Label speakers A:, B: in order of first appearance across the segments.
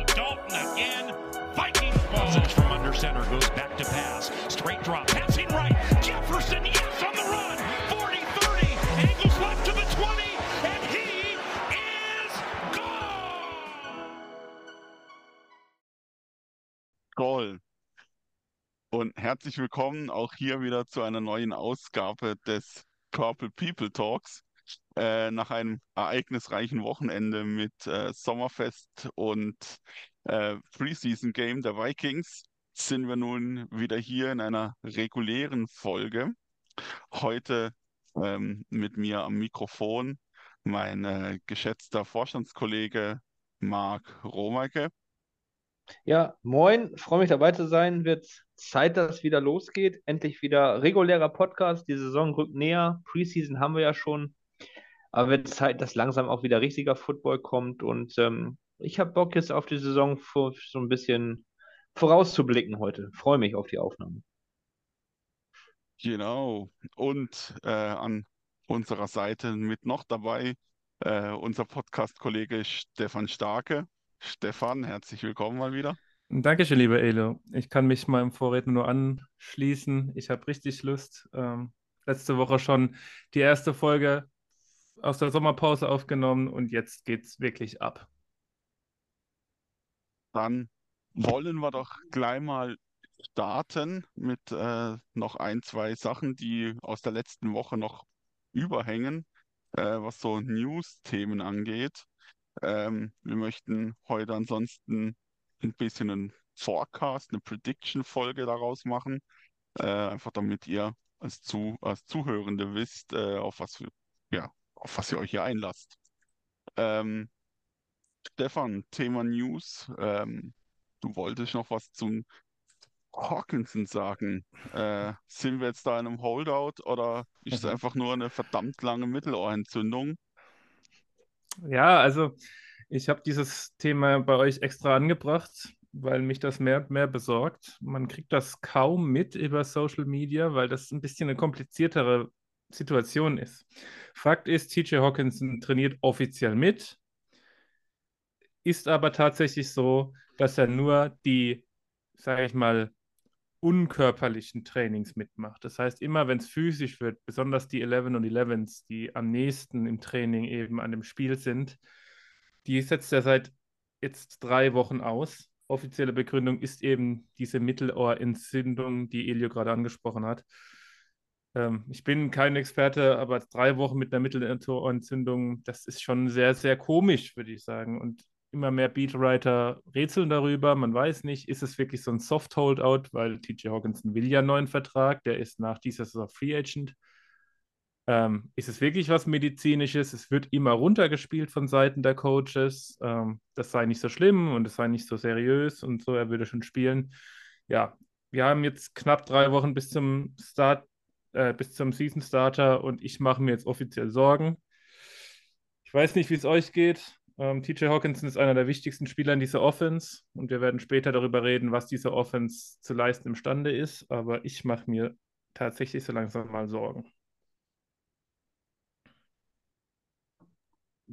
A: Dalton again. Vikings ball. from under center goes back to pass. Straight drop, passing right. Jefferson, yes, on the run. 40-30, angles left to the 20, and he is gone.
B: Goal. Und herzlich willkommen auch hier wieder zu einer neuen Ausgabe des Purple People Talks. Äh, nach einem ereignisreichen Wochenende mit äh, Sommerfest und äh, Preseason Game der Vikings sind wir nun wieder hier in einer regulären Folge. Heute ähm, mit mir am Mikrofon mein äh, geschätzter Vorstandskollege Marc Romeike.
C: Ja, moin, freue mich dabei zu sein. Wird Zeit, dass es wieder losgeht. Endlich wieder regulärer Podcast. Die Saison rückt näher. Preseason haben wir ja schon. Aber wird Zeit, dass langsam auch wieder richtiger Football kommt. Und ähm, ich habe Bock jetzt auf die Saison für, so ein bisschen vorauszublicken heute. Freue mich auf die Aufnahme.
B: Genau. Und äh, an unserer Seite mit noch dabei äh, unser Podcast-Kollege Stefan Starke. Stefan, herzlich willkommen mal wieder.
D: Dankeschön, lieber Elo. Ich kann mich meinem Vorredner nur anschließen. Ich habe richtig Lust. Ähm, letzte Woche schon die erste Folge aus der Sommerpause aufgenommen und jetzt geht's wirklich ab.
B: Dann wollen wir doch gleich mal starten mit äh, noch ein, zwei Sachen, die aus der letzten Woche noch überhängen, äh, was so News-Themen angeht. Ähm, wir möchten heute ansonsten ein bisschen einen Forecast, eine Prediction-Folge daraus machen, äh, einfach damit ihr als, Zu als Zuhörende wisst, äh, auf was für, ja, auf was ihr euch hier einlasst. Ähm, Stefan, Thema News. Ähm, du wolltest noch was zum Hawkinson sagen. Äh, sind wir jetzt da in einem Holdout oder ist es einfach nur eine verdammt lange Mittelohrentzündung?
D: Ja, also ich habe dieses Thema bei euch extra angebracht, weil mich das mehr und mehr besorgt. Man kriegt das kaum mit über Social Media, weil das ein bisschen eine kompliziertere Situation ist. Fakt ist, TJ Hawkinson trainiert offiziell mit, ist aber tatsächlich so, dass er nur die, sage ich mal, unkörperlichen Trainings mitmacht. Das heißt, immer wenn es physisch wird, besonders die 11 und 11s, die am nächsten im Training eben an dem Spiel sind, die setzt er seit jetzt drei Wochen aus. Offizielle Begründung ist eben diese Mittelohrentzündung, die Elio gerade angesprochen hat. Ähm, ich bin kein Experte, aber drei Wochen mit einer Mittelohrentzündung, das ist schon sehr, sehr komisch, würde ich sagen. Und immer mehr Beatwriter rätseln darüber. Man weiß nicht, ist es wirklich so ein Soft-Holdout, weil TJ Hawkinson will ja einen neuen Vertrag, der ist nach dieser Saison Free Agent. Ähm, ist es wirklich was Medizinisches? Es wird immer runtergespielt von Seiten der Coaches. Ähm, das sei nicht so schlimm und es sei nicht so seriös und so, er würde schon spielen. Ja, wir haben jetzt knapp drei Wochen bis zum Start, äh, bis zum Season Starter und ich mache mir jetzt offiziell Sorgen. Ich weiß nicht, wie es euch geht. Ähm, TJ Hawkinson ist einer der wichtigsten Spieler in dieser Offense und wir werden später darüber reden, was diese Offense zu leisten imstande ist. Aber ich mache mir tatsächlich so langsam mal Sorgen.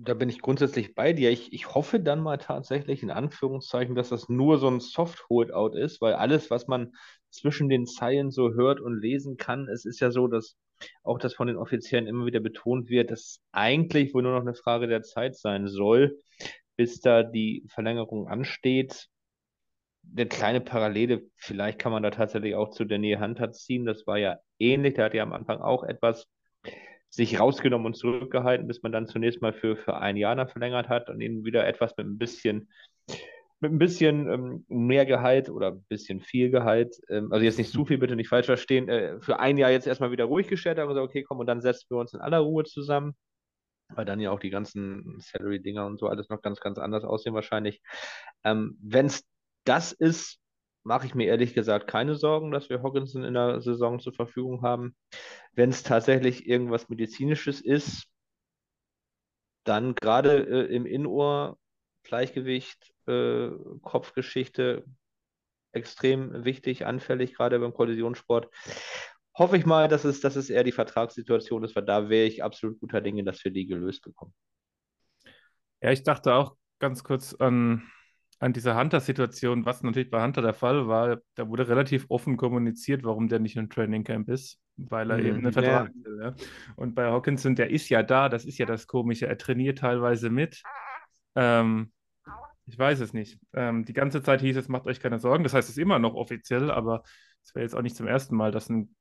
C: Da bin ich grundsätzlich bei dir. Ich, ich hoffe dann mal tatsächlich in Anführungszeichen, dass das nur so ein Soft-Holdout ist, weil alles, was man zwischen den Zeilen so hört und lesen kann, es ist ja so, dass auch das von den Offiziellen immer wieder betont wird, dass eigentlich wohl nur noch eine Frage der Zeit sein soll, bis da die Verlängerung ansteht. Eine kleine Parallele, vielleicht kann man da tatsächlich auch zu Daniel Hunter ziehen. Das war ja ähnlich. Der hat ja am Anfang auch etwas sich rausgenommen und zurückgehalten, bis man dann zunächst mal für, für ein Jahr dann verlängert hat und eben wieder etwas mit ein bisschen, mit ein bisschen ähm, mehr Gehalt oder ein bisschen viel Gehalt, ähm, also jetzt nicht zu viel, bitte nicht falsch verstehen, äh, für ein Jahr jetzt erstmal wieder ruhig gestellt hat und gesagt, okay, komm, und dann setzen wir uns in aller Ruhe zusammen, weil dann ja auch die ganzen Salary-Dinger und so alles noch ganz, ganz anders aussehen wahrscheinlich. Ähm, Wenn es das ist, mache ich mir ehrlich gesagt keine Sorgen, dass wir Hawkinson in der Saison zur Verfügung haben. Wenn es tatsächlich irgendwas Medizinisches ist, dann gerade äh, im Innenohr, Gleichgewicht, äh, Kopfgeschichte, extrem wichtig, anfällig, gerade beim Kollisionssport. Hoffe ich mal, dass es, dass es eher die Vertragssituation ist, weil da wäre ich absolut guter Dinge, dass wir die gelöst bekommen.
D: Ja, ich dachte auch ganz kurz an, an diese Hunter-Situation, was natürlich bei Hunter der Fall war. Da wurde relativ offen kommuniziert, warum der nicht im Training Camp ist, weil er
C: Mhm,
D: eben einen
C: ja.
D: Vertrag will. Ja. Und bei Hawkinson, der ist ja da, das ist ja das Komische. Er trainiert teilweise mit. Ähm, ich weiß es nicht. Ähm, die ganze Zeit hieß es, macht euch keine Sorgen. Das heißt, es ist immer noch offiziell, aber es wäre jetzt auch nicht zum ersten Mal, dass ein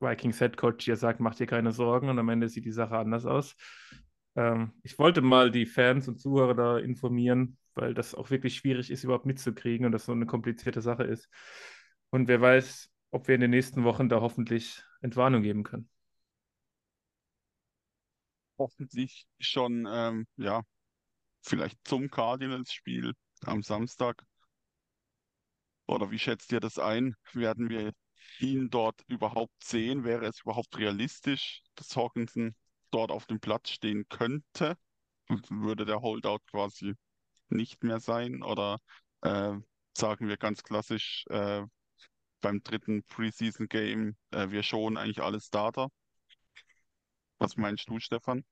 D: Vikings Head Coach hier sagt, macht dir keine Sorgen und am Ende sieht die Sache anders aus. Ähm, ich wollte mal die Fans und Zuhörer da informieren, weil das auch wirklich schwierig ist, überhaupt mitzukriegen und das so eine komplizierte Sache ist. Und wer weiß, ob wir in den nächsten Wochen da hoffentlich Entwarnung geben können.
B: Hoffentlich schon, ähm, ja, vielleicht zum Cardinals-Spiel am Samstag. Oder wie schätzt ihr das ein? Werden wir ihn dort überhaupt sehen? Wäre es überhaupt realistisch, dass Hawkinson dort auf dem Platz stehen könnte? Und würde der Holdout quasi nicht mehr sein? Oder äh, sagen wir ganz klassisch äh, beim dritten Preseason-Game, äh, wir schon eigentlich alle Starter? Was meinst du, Stefan?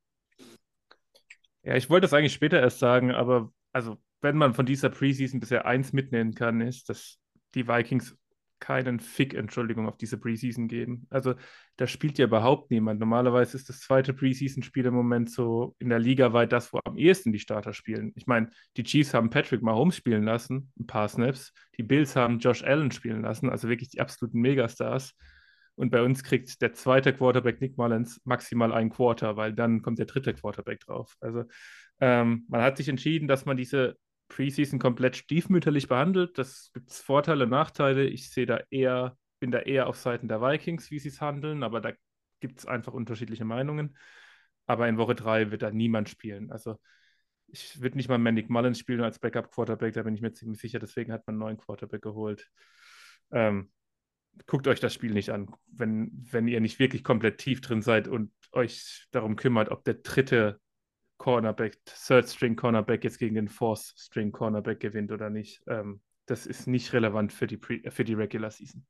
D: Ja, ich wollte das eigentlich später erst sagen, aber also, wenn man von dieser Preseason bisher eins mitnehmen kann, ist, dass die Vikings keinen Fick, Entschuldigung, auf diese Preseason geben. Also, da spielt ja überhaupt niemand. Normalerweise ist das zweite Preseason-Spiel im Moment so in der Liga weit das, wo am ehesten die Starter spielen. Ich meine, die Chiefs haben Patrick Mahomes spielen lassen, ein paar Snaps. Die Bills haben Josh Allen spielen lassen, also wirklich die absoluten Megastars. Und bei uns kriegt der zweite Quarterback Nick Mullins maximal ein Quarter, weil dann kommt der dritte Quarterback drauf. Also ähm, man hat sich entschieden, dass man diese Preseason komplett stiefmütterlich behandelt. Das gibt Vorteile, Nachteile. Ich sehe da eher, bin da eher auf Seiten der Vikings, wie sie es handeln, aber da gibt es einfach unterschiedliche Meinungen. Aber in Woche drei wird da niemand spielen. Also ich würde nicht mal Nick Mullins spielen als Backup-Quarterback, da bin ich mir ziemlich sicher. Deswegen hat man einen neuen Quarterback geholt. Ähm, guckt euch das Spiel nicht an, wenn, wenn ihr nicht wirklich komplett tief drin seid und euch darum kümmert, ob der dritte Cornerback, Third String Cornerback jetzt gegen den Fourth String Cornerback gewinnt oder nicht. Ähm, das ist nicht relevant für die, Pre für die Regular Season.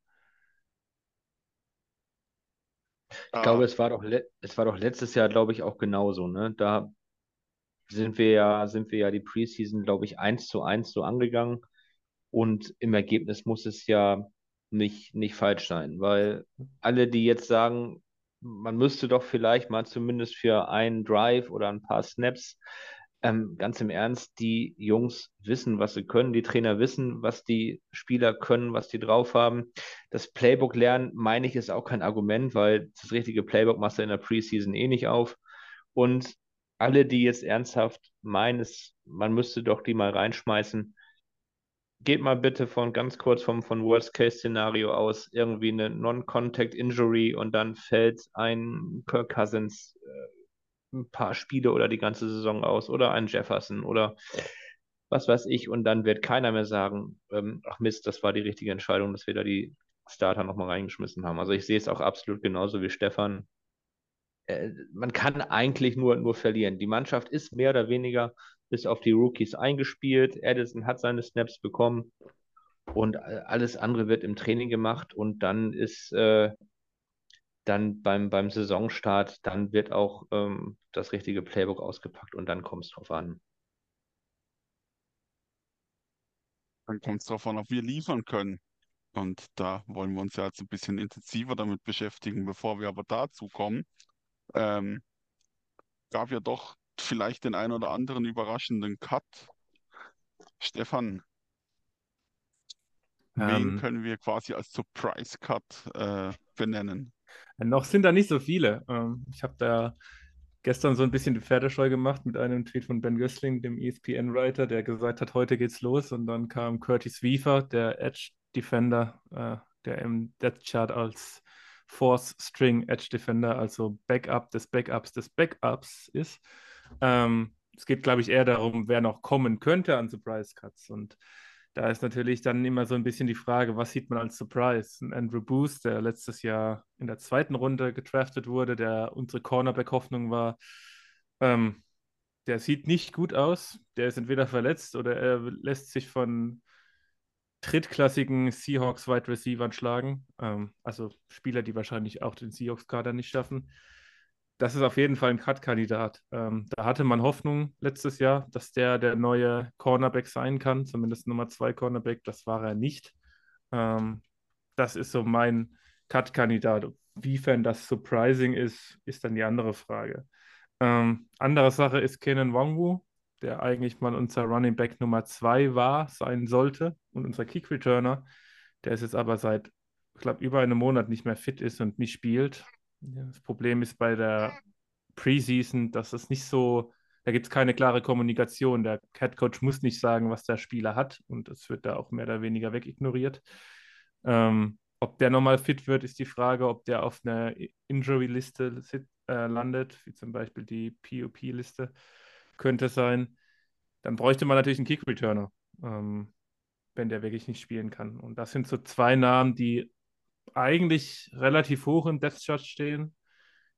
C: Ich glaube, es war doch, es war doch letztes Jahr, glaube ich, auch genauso. Ne? Da sind wir ja, sind wir ja die Preseason, glaube ich, eins zu eins so angegangen. Und im Ergebnis muss es ja nicht, nicht falsch sein, weil alle, die jetzt sagen, man müsste doch vielleicht mal zumindest für einen Drive oder ein paar Snaps, ähm, ganz im Ernst, die Jungs wissen, was sie können, die Trainer wissen, was die Spieler können, was die drauf haben. Das Playbook lernen, meine ich, ist auch kein Argument, weil das richtige Playbook machst du in der Preseason eh nicht auf. Und alle, die jetzt ernsthaft meinen, man müsste doch die mal reinschmeißen, geht mal bitte von ganz kurz vom von Worst-Case-Szenario aus, irgendwie eine Non-Contact-Injury und dann fällt ein Kirk Cousins äh, ein paar Spiele oder die ganze Saison aus oder ein Jefferson oder was weiß ich und dann wird keiner mehr sagen, ähm, ach Mist, das war die richtige Entscheidung, dass wir da die Starter nochmal reingeschmissen haben. Also ich sehe es auch absolut genauso wie Stefan. Äh, man kann eigentlich nur, nur verlieren. Die Mannschaft ist mehr oder weniger bis auf die Rookies eingespielt. Addison hat seine Snaps bekommen und alles andere wird im Training gemacht und dann ist äh, dann beim, beim Saisonstart, dann wird auch ähm, das richtige Playbook ausgepackt und dann kommt es drauf an.
B: Dann kommt es darauf an, ob wir liefern können. Und da wollen wir uns ja jetzt ein bisschen intensiver damit beschäftigen, bevor wir aber dazu kommen. Ähm, gab ja doch vielleicht den ein oder anderen überraschenden Cut. Stefan, wen
D: Ähm,
B: können wir quasi als Surprise Cut äh, benennen?
D: noch sind da nicht so viele. Ähm, ich habe da gestern so ein bisschen die Pferdescheu gemacht mit einem Tweet von Ben Gößling, dem ESPN-Writer, der gesagt hat, heute geht's los. Und dann kam Curtis Weaver, der Edge Defender, äh, der im Death Chart als Fourth String Edge Defender, also Backup des Backups des Backups ist. Ähm, es geht, glaube ich, eher darum, wer noch kommen könnte an Surprise Cuts. Und Da ist natürlich dann immer so ein bisschen die Frage, was sieht man als Surprise? Ein Andrew Booth, der letztes Jahr in der zweiten Runde gedraftet wurde, der unsere Cornerback-Hoffnung war, ähm, der sieht nicht gut aus. Der ist entweder verletzt oder er lässt sich von drittklassigen Seahawks Wide Receivern schlagen. Ähm, also Spieler, die wahrscheinlich auch den Seahawks-Kader nicht schaffen. Das ist auf jeden Fall ein Cut-Kandidat. Ähm, da hatte man Hoffnung letztes Jahr, dass der der neue Cornerback sein kann, zumindest Nummer zwei Cornerback. Das war er nicht. Ähm, das ist so mein Cut-Kandidat. Wiefern das surprising ist, ist dann die andere Frage. Ähm, andere Sache ist Kenan Wangu, der eigentlich mal unser Running Back Nummer 2 war, sein sollte und unser Kick Returner. Der ist jetzt aber seit, ich glaube, über einem Monat nicht mehr fit ist und nicht spielt. Das Problem ist bei der Preseason, dass es nicht so, da gibt es keine klare Kommunikation. Der Head Coach muss nicht sagen, was der Spieler hat und es wird da auch mehr oder weniger wegignoriert. Ähm, ob der nochmal fit wird, ist die Frage, ob der auf einer Injury-Liste äh, landet, wie zum Beispiel die POP-Liste könnte sein. Dann bräuchte man natürlich einen Kick-Returner, ähm, wenn der wirklich nicht spielen kann. Und das sind so zwei Namen, die eigentlich relativ hoch im Death Chart stehen,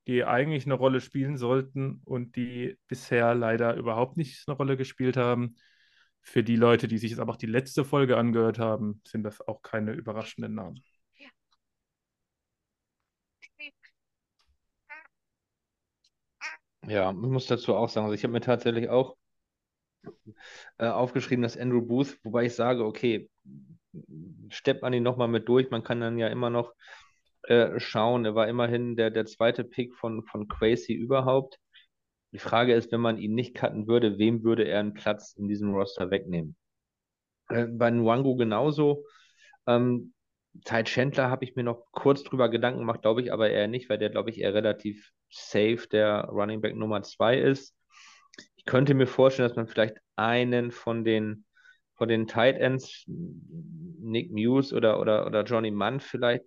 D: die eigentlich eine Rolle spielen sollten und die bisher leider überhaupt nicht eine Rolle gespielt haben. Für die Leute, die sich jetzt aber auch die letzte Folge angehört haben, sind das auch keine überraschenden Namen.
C: Ja, ich muss dazu auch sagen, also ich habe mir tatsächlich auch äh, aufgeschrieben, dass Andrew Booth, wobei ich sage, okay, steppt man ihn nochmal mit durch, man kann dann ja immer noch äh, schauen, er war immerhin der, der zweite Pick von, von Quasi überhaupt. Die Frage ist, wenn man ihn nicht cutten würde, wem würde er einen Platz in diesem Roster wegnehmen? Äh, bei Nwangu genauso. Ähm, Ty Chandler habe ich mir noch kurz drüber Gedanken gemacht, glaube ich aber eher nicht, weil der, glaube ich, eher relativ safe der Running Back Nummer zwei ist. Ich könnte mir vorstellen, dass man vielleicht einen von den, von den Tight Ends, Nick Muse oder, oder, oder Johnny Mann vielleicht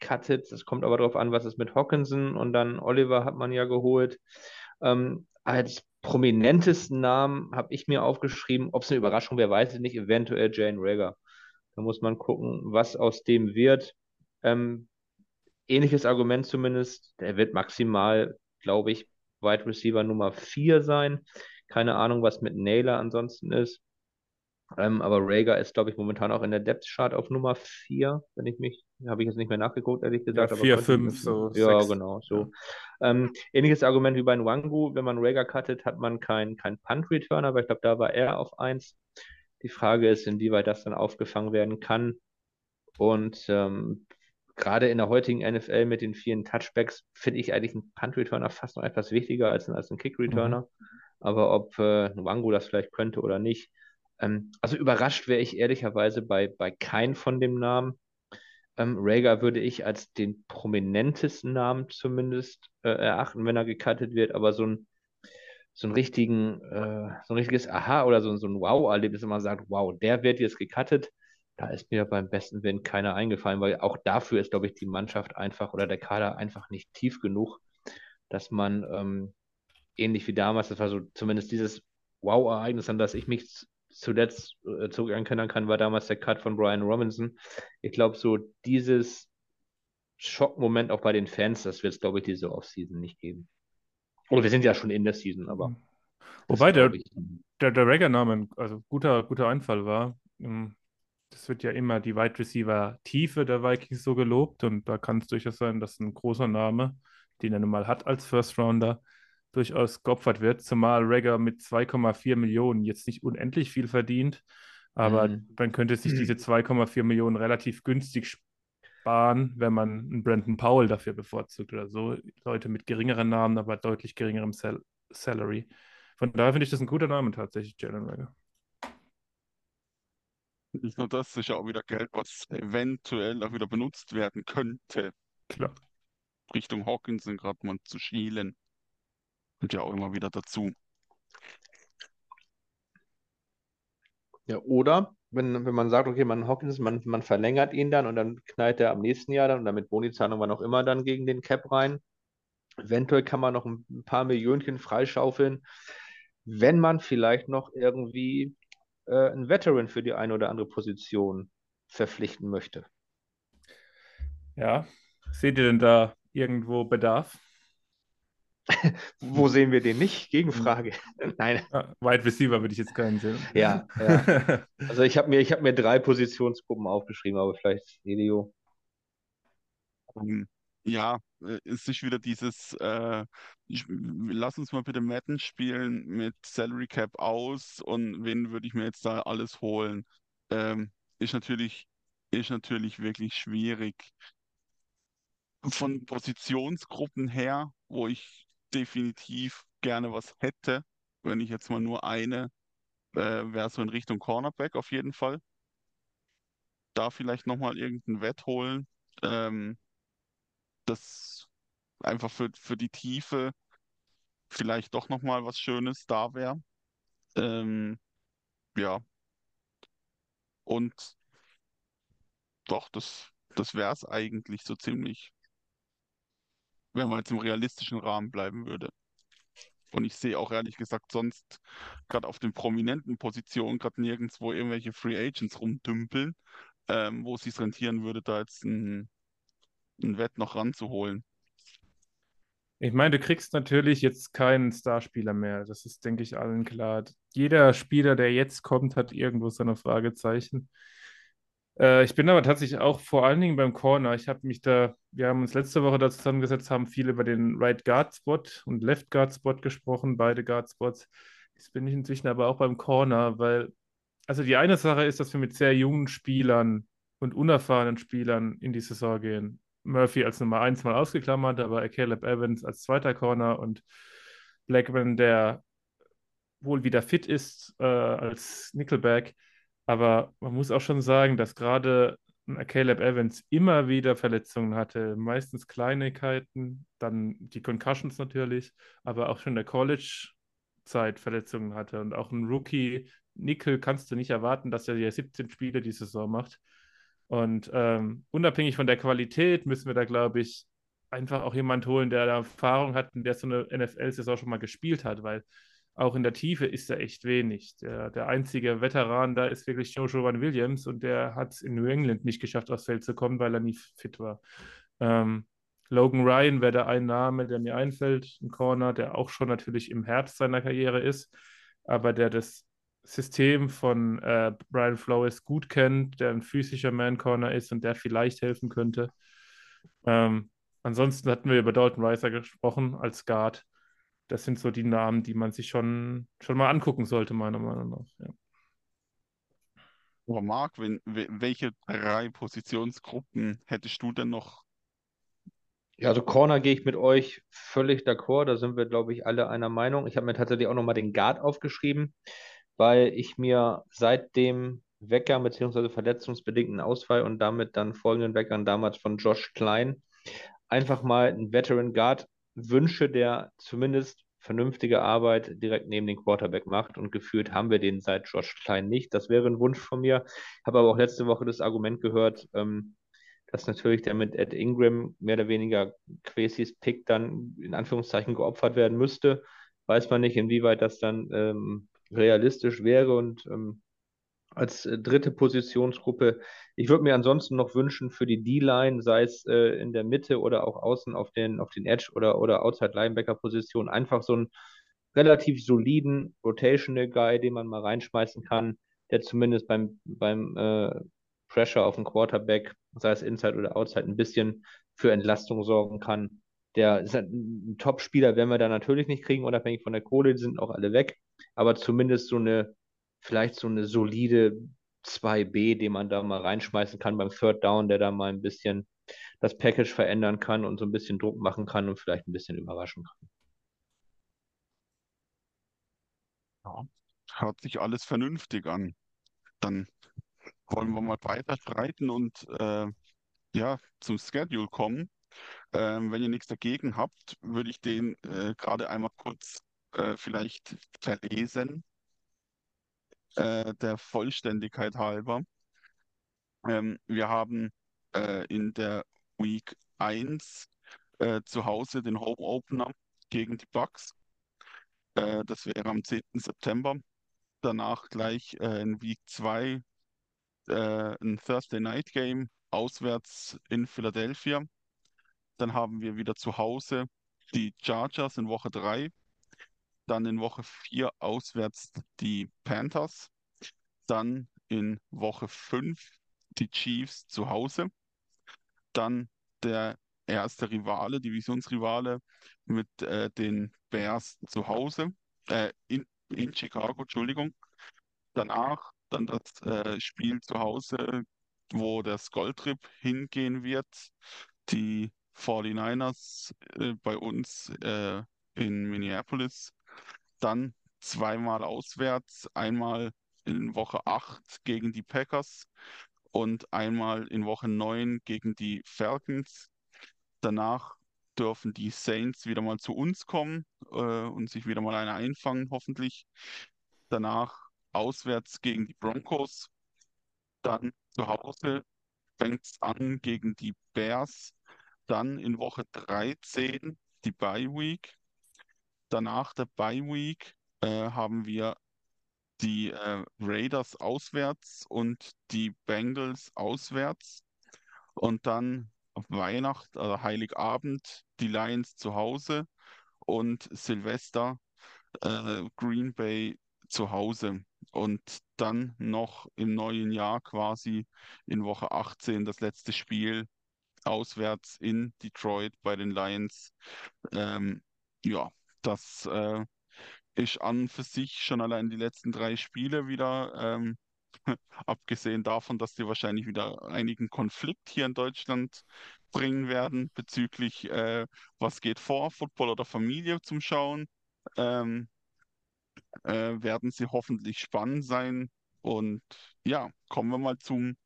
C: cuttet. Das kommt aber darauf an, was ist mit Hawkinson und dann Oliver hat man ja geholt. Ähm, als prominentesten Namen habe ich mir aufgeschrieben, ob es eine Überraschung wäre, weiß ich nicht, eventuell Jane Rager. Da muss man gucken, was aus dem wird. Ähm, ähnliches Argument zumindest. Der wird maximal, glaube ich, Wide Receiver Nummer 4 sein. Keine Ahnung, was mit Naylor ansonsten ist. Ähm, aber Rager ist, glaube ich, momentan auch in der Depth Chart auf Nummer 4, wenn ich mich, habe ich jetzt nicht mehr nachgeguckt, ehrlich gesagt.
D: Ja, 4, 5, so.
C: Ja, sechs. genau, so. Ja. Ähm, ähnliches Argument wie bei Nwangu, wenn man Rager cuttet, hat man keinen kein Punt-Returner, aber ich glaube, da war er auf 1. Die Frage ist, inwieweit das dann aufgefangen werden kann. Und ähm, gerade in der heutigen NFL mit den vielen Touchbacks finde ich eigentlich einen Punt-Returner fast noch etwas wichtiger als, als einen Kick-Returner. Mhm. Aber ob äh, Nwangu das vielleicht könnte oder nicht. Ähm, also überrascht wäre ich ehrlicherweise bei, bei kein von dem Namen. Ähm, Rager würde ich als den prominentesten Namen zumindest äh, erachten, wenn er gecuttet wird, aber so ein so einen richtigen, äh, so ein richtiges Aha oder so, so ein Wow-Erlebnis, wenn man sagt, wow, der wird jetzt gecuttet, da ist mir beim besten Willen keiner eingefallen, weil auch dafür ist, glaube ich, die Mannschaft einfach oder der Kader einfach nicht tief genug, dass man ähm, ähnlich wie damals, das war so zumindest dieses Wow-Ereignis, an das ich mich zuletzt äh, zurückerinnern kann, war damals der Cut von Brian Robinson. Ich glaube, so dieses Schockmoment auch bei den Fans, das wird es, glaube ich, diese Offseason nicht geben. Oder wir sind ja schon in der Season, aber. Mhm.
D: Wobei der, der, der Reggae-Name, also guter, guter Einfall war. Ähm, das wird ja immer die Wide Receiver-Tiefe der Vikings so gelobt und da kann es durchaus sein, dass ein großer Name, den er nun mal hat als First Rounder, durchaus geopfert wird, zumal Regger mit 2,4 Millionen jetzt nicht unendlich viel verdient, aber mhm. man könnte sich diese 2,4 Millionen relativ günstig sparen, wenn man einen Brandon Powell dafür bevorzugt oder so. Leute mit geringeren Namen, aber deutlich geringerem Sal Salary. Von daher finde ich das ein guter Name tatsächlich, Jalen Rager.
B: Nicht nur das, ist ja auch wieder Geld, was eventuell auch wieder benutzt werden könnte.
D: Klar.
B: Richtung Hawkinson gerade mal zu schielen. Und ja auch immer wieder dazu.
C: Ja, oder wenn, wenn man sagt, okay, man Hawkins, man, man verlängert ihn dann und dann knallt er am nächsten Jahr dann und damit Bonizahlung war noch immer dann gegen den Cap rein. Eventuell kann man noch ein paar Millionchen freischaufeln, wenn man vielleicht noch irgendwie äh, einen Veteran für die eine oder andere Position verpflichten möchte.
D: Ja, seht ihr denn da irgendwo Bedarf?
C: Wo sehen wir den nicht? Gegenfrage. Nein.
D: Ah, Wide Receiver würde ich jetzt keinen sehen.
C: Ja, ja. Also ich habe mir, ich hab mir drei Positionsgruppen aufgeschrieben, aber vielleicht Elio.
B: Ähm, ja, äh, es ist wieder dieses, äh, ich, lass uns mal bitte Madden spielen mit Salary Cap aus und wen würde ich mir jetzt da alles holen? Ähm, ist natürlich, ist natürlich wirklich schwierig. Von Positionsgruppen her, wo ich definitiv gerne was hätte, wenn ich jetzt mal nur eine, äh, wäre so in Richtung Cornerback auf jeden Fall. Da vielleicht nochmal irgendeinen Wett holen. Ähm, das einfach für, für die Tiefe vielleicht doch nochmal was Schönes da wäre. Ähm, ja. Und doch, das, das wäre es eigentlich so ziemlich, wenn man jetzt im realistischen Rahmen bleiben würde. Und ich sehe auch ehrlich gesagt sonst gerade auf den prominenten Positionen gerade nirgendwo irgendwelche Free Agents rumdümpeln, ähm, wo es sich rentieren würde, da jetzt ein, ein Wett noch ranzuholen.
D: Ich meine, du kriegst natürlich jetzt keinen Starspieler mehr. Das ist, denke ich, allen klar. Jeder Spieler, der jetzt kommt, hat irgendwo seine Fragezeichen. Äh, ich bin aber tatsächlich auch vor allen Dingen beim Corner. Ich habe mich da, wir haben uns letzte Woche da zusammengesetzt, haben viel über den Right Guard Spot und Left Guard Spot gesprochen, beide Guard Spots. Jetzt bin ich inzwischen aber auch beim Corner, weil, also die eine Sache ist, dass wir mit sehr jungen Spielern und unerfahrenen Spielern in die Saison gehen. Murphy als Nummer 1 mal ausgeklammert, aber Caleb Evans als zweiter Corner und Blackman, der wohl wieder fit ist äh, als Nickelback. Aber man muss auch schon sagen, dass gerade Caleb Evans immer wieder Verletzungen hatte, meistens Kleinigkeiten, dann die Concussions natürlich, aber auch schon in der College-Zeit Verletzungen hatte. Und auch ein Rookie, Nickel, kannst du nicht erwarten, dass er ja 17 Spiele die Saison macht. Und ähm, unabhängig von der Qualität müssen wir da, glaube ich, einfach auch jemand holen, der da Erfahrung hat und der so eine NFL-Saison schon mal gespielt hat, weil auch in der Tiefe ist er echt wenig. Der, der einzige Veteran da ist wirklich Joshua Williams und der hat es in New England nicht geschafft, aufs Feld zu kommen, weil er nie fit war. Ähm, Logan Ryan wäre der ein Name, der mir einfällt, ein Corner, der auch schon natürlich im Herbst seiner Karriere ist, aber der das System von äh, Brian Flores gut kennt, der ein physischer Man-Corner ist und der vielleicht helfen könnte. Ähm, ansonsten hatten wir über Dalton Reiser gesprochen als Guard. Das sind so die Namen, die man sich schon, schon mal angucken sollte, meiner Meinung nach. Ja.
B: Aber Marc, wenn, welche drei Positionsgruppen hättest du denn noch?
C: Ja, also Corner gehe ich mit euch völlig d'accord. Da sind wir, glaube ich, alle einer Meinung. Ich habe mir tatsächlich auch nochmal den Guard aufgeschrieben weil ich mir seit dem Wecker bzw. verletzungsbedingten Ausfall und damit dann folgenden Weckern damals von Josh Klein einfach mal einen Veteran Guard wünsche, der zumindest vernünftige Arbeit direkt neben den Quarterback macht und gefühlt haben wir den seit Josh Klein nicht. Das wäre ein Wunsch von mir. Habe aber auch letzte Woche das Argument gehört, ähm, dass natürlich der mit Ed Ingram mehr oder weniger Quasis Pick dann in Anführungszeichen geopfert werden müsste. Weiß man nicht, inwieweit das dann ähm, realistisch wäre und ähm, als äh, dritte Positionsgruppe. Ich würde mir ansonsten noch wünschen für die D-Line, sei es äh, in der Mitte oder auch außen auf den, auf den Edge oder, oder Outside-Linebacker-Position, einfach so einen relativ soliden Rotational Guy, den man mal reinschmeißen kann, der zumindest beim, beim äh, Pressure auf den Quarterback, sei es Inside oder Outside, ein bisschen für Entlastung sorgen kann. Der ist ein Top-Spieler, werden wir da natürlich nicht kriegen, unabhängig von der Kohle, die sind auch alle weg aber zumindest so eine, vielleicht so eine solide 2B, den man da mal reinschmeißen kann beim Third Down, der da mal ein bisschen das Package verändern kann und so ein bisschen Druck machen kann und vielleicht ein bisschen überraschen kann.
B: Ja, hört sich alles vernünftig an. Dann wollen wir mal weiter streiten und äh, ja, zum Schedule kommen. Ähm, wenn ihr nichts dagegen habt, würde ich den äh, gerade einmal kurz äh, vielleicht verlesen, äh, der Vollständigkeit halber. Ähm, wir haben äh, in der Week 1 äh, zu Hause den Home Opener gegen die Bucks. Äh, das wäre am 10. September. danach gleich äh, in Week 2 äh, ein Thursday Night Game auswärts in Philadelphia. Dann haben wir wieder zu Hause die Chargers in Woche 3. Dann in Woche 4 auswärts die Panthers. Dann in Woche 5 die Chiefs zu Hause. Dann der erste Rivale, Divisionsrivale mit äh, den Bears zu Hause, äh, in, in Chicago, Entschuldigung. Danach dann das äh, Spiel zu Hause, wo der Skulltrip hingehen wird. Die 49ers äh, bei uns äh, in Minneapolis. Dann zweimal auswärts, einmal in Woche 8 gegen die Packers und einmal in Woche 9 gegen die Falcons. Danach dürfen die Saints wieder mal zu uns kommen äh, und sich wieder mal eine einfangen, hoffentlich. Danach auswärts gegen die Broncos. Dann zu Hause fängt es an gegen die Bears. Dann in Woche 13 die Bye Week. Danach der Bye Week äh, haben wir die äh, Raiders auswärts und die Bengals auswärts. Und dann auf Weihnacht, also Heiligabend, die Lions zu Hause und Silvester äh, Green Bay zu Hause. Und dann noch im neuen Jahr quasi in Woche 18 das letzte Spiel auswärts in Detroit bei den Lions. Ähm, ja, das äh, ist an für sich schon allein die letzten drei Spiele wieder, ähm, abgesehen davon, dass die wahrscheinlich wieder einigen Konflikt hier in Deutschland bringen werden bezüglich, äh, was geht vor, Football oder Familie zum Schauen. Ähm, äh, werden sie hoffentlich spannend sein. Und ja, kommen wir mal zum,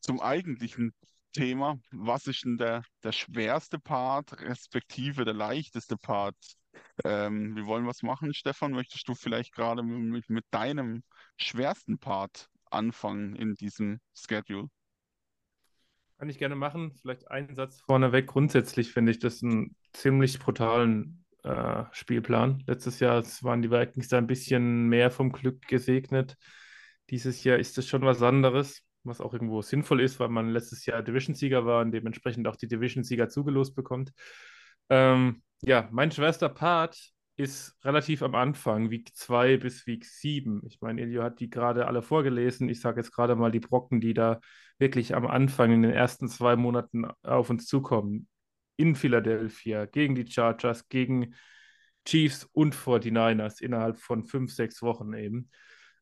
B: zum eigentlichen Thema. Was ist denn der, der schwerste Part, respektive der leichteste Part? Ähm, wir wollen was machen, Stefan. Möchtest du vielleicht gerade mit, mit deinem schwersten Part anfangen in diesem Schedule?
D: Kann ich gerne machen. Vielleicht einen Satz vorneweg. Grundsätzlich finde ich das einen ziemlich brutalen äh, Spielplan. Letztes Jahr waren die Vikings da ein bisschen mehr vom Glück gesegnet. Dieses Jahr ist es schon was anderes, was auch irgendwo sinnvoll ist, weil man letztes Jahr Division-Sieger war und dementsprechend auch die Division-Sieger zugelost bekommt. Ähm, ja, mein schwerster Part ist relativ am Anfang, Week 2 bis Week 7. Ich meine, Elio hat die gerade alle vorgelesen. Ich sage jetzt gerade mal die Brocken, die da wirklich am Anfang in den ersten zwei Monaten auf uns zukommen in Philadelphia, gegen die Chargers, gegen Chiefs und 49ers innerhalb von fünf, sechs Wochen eben.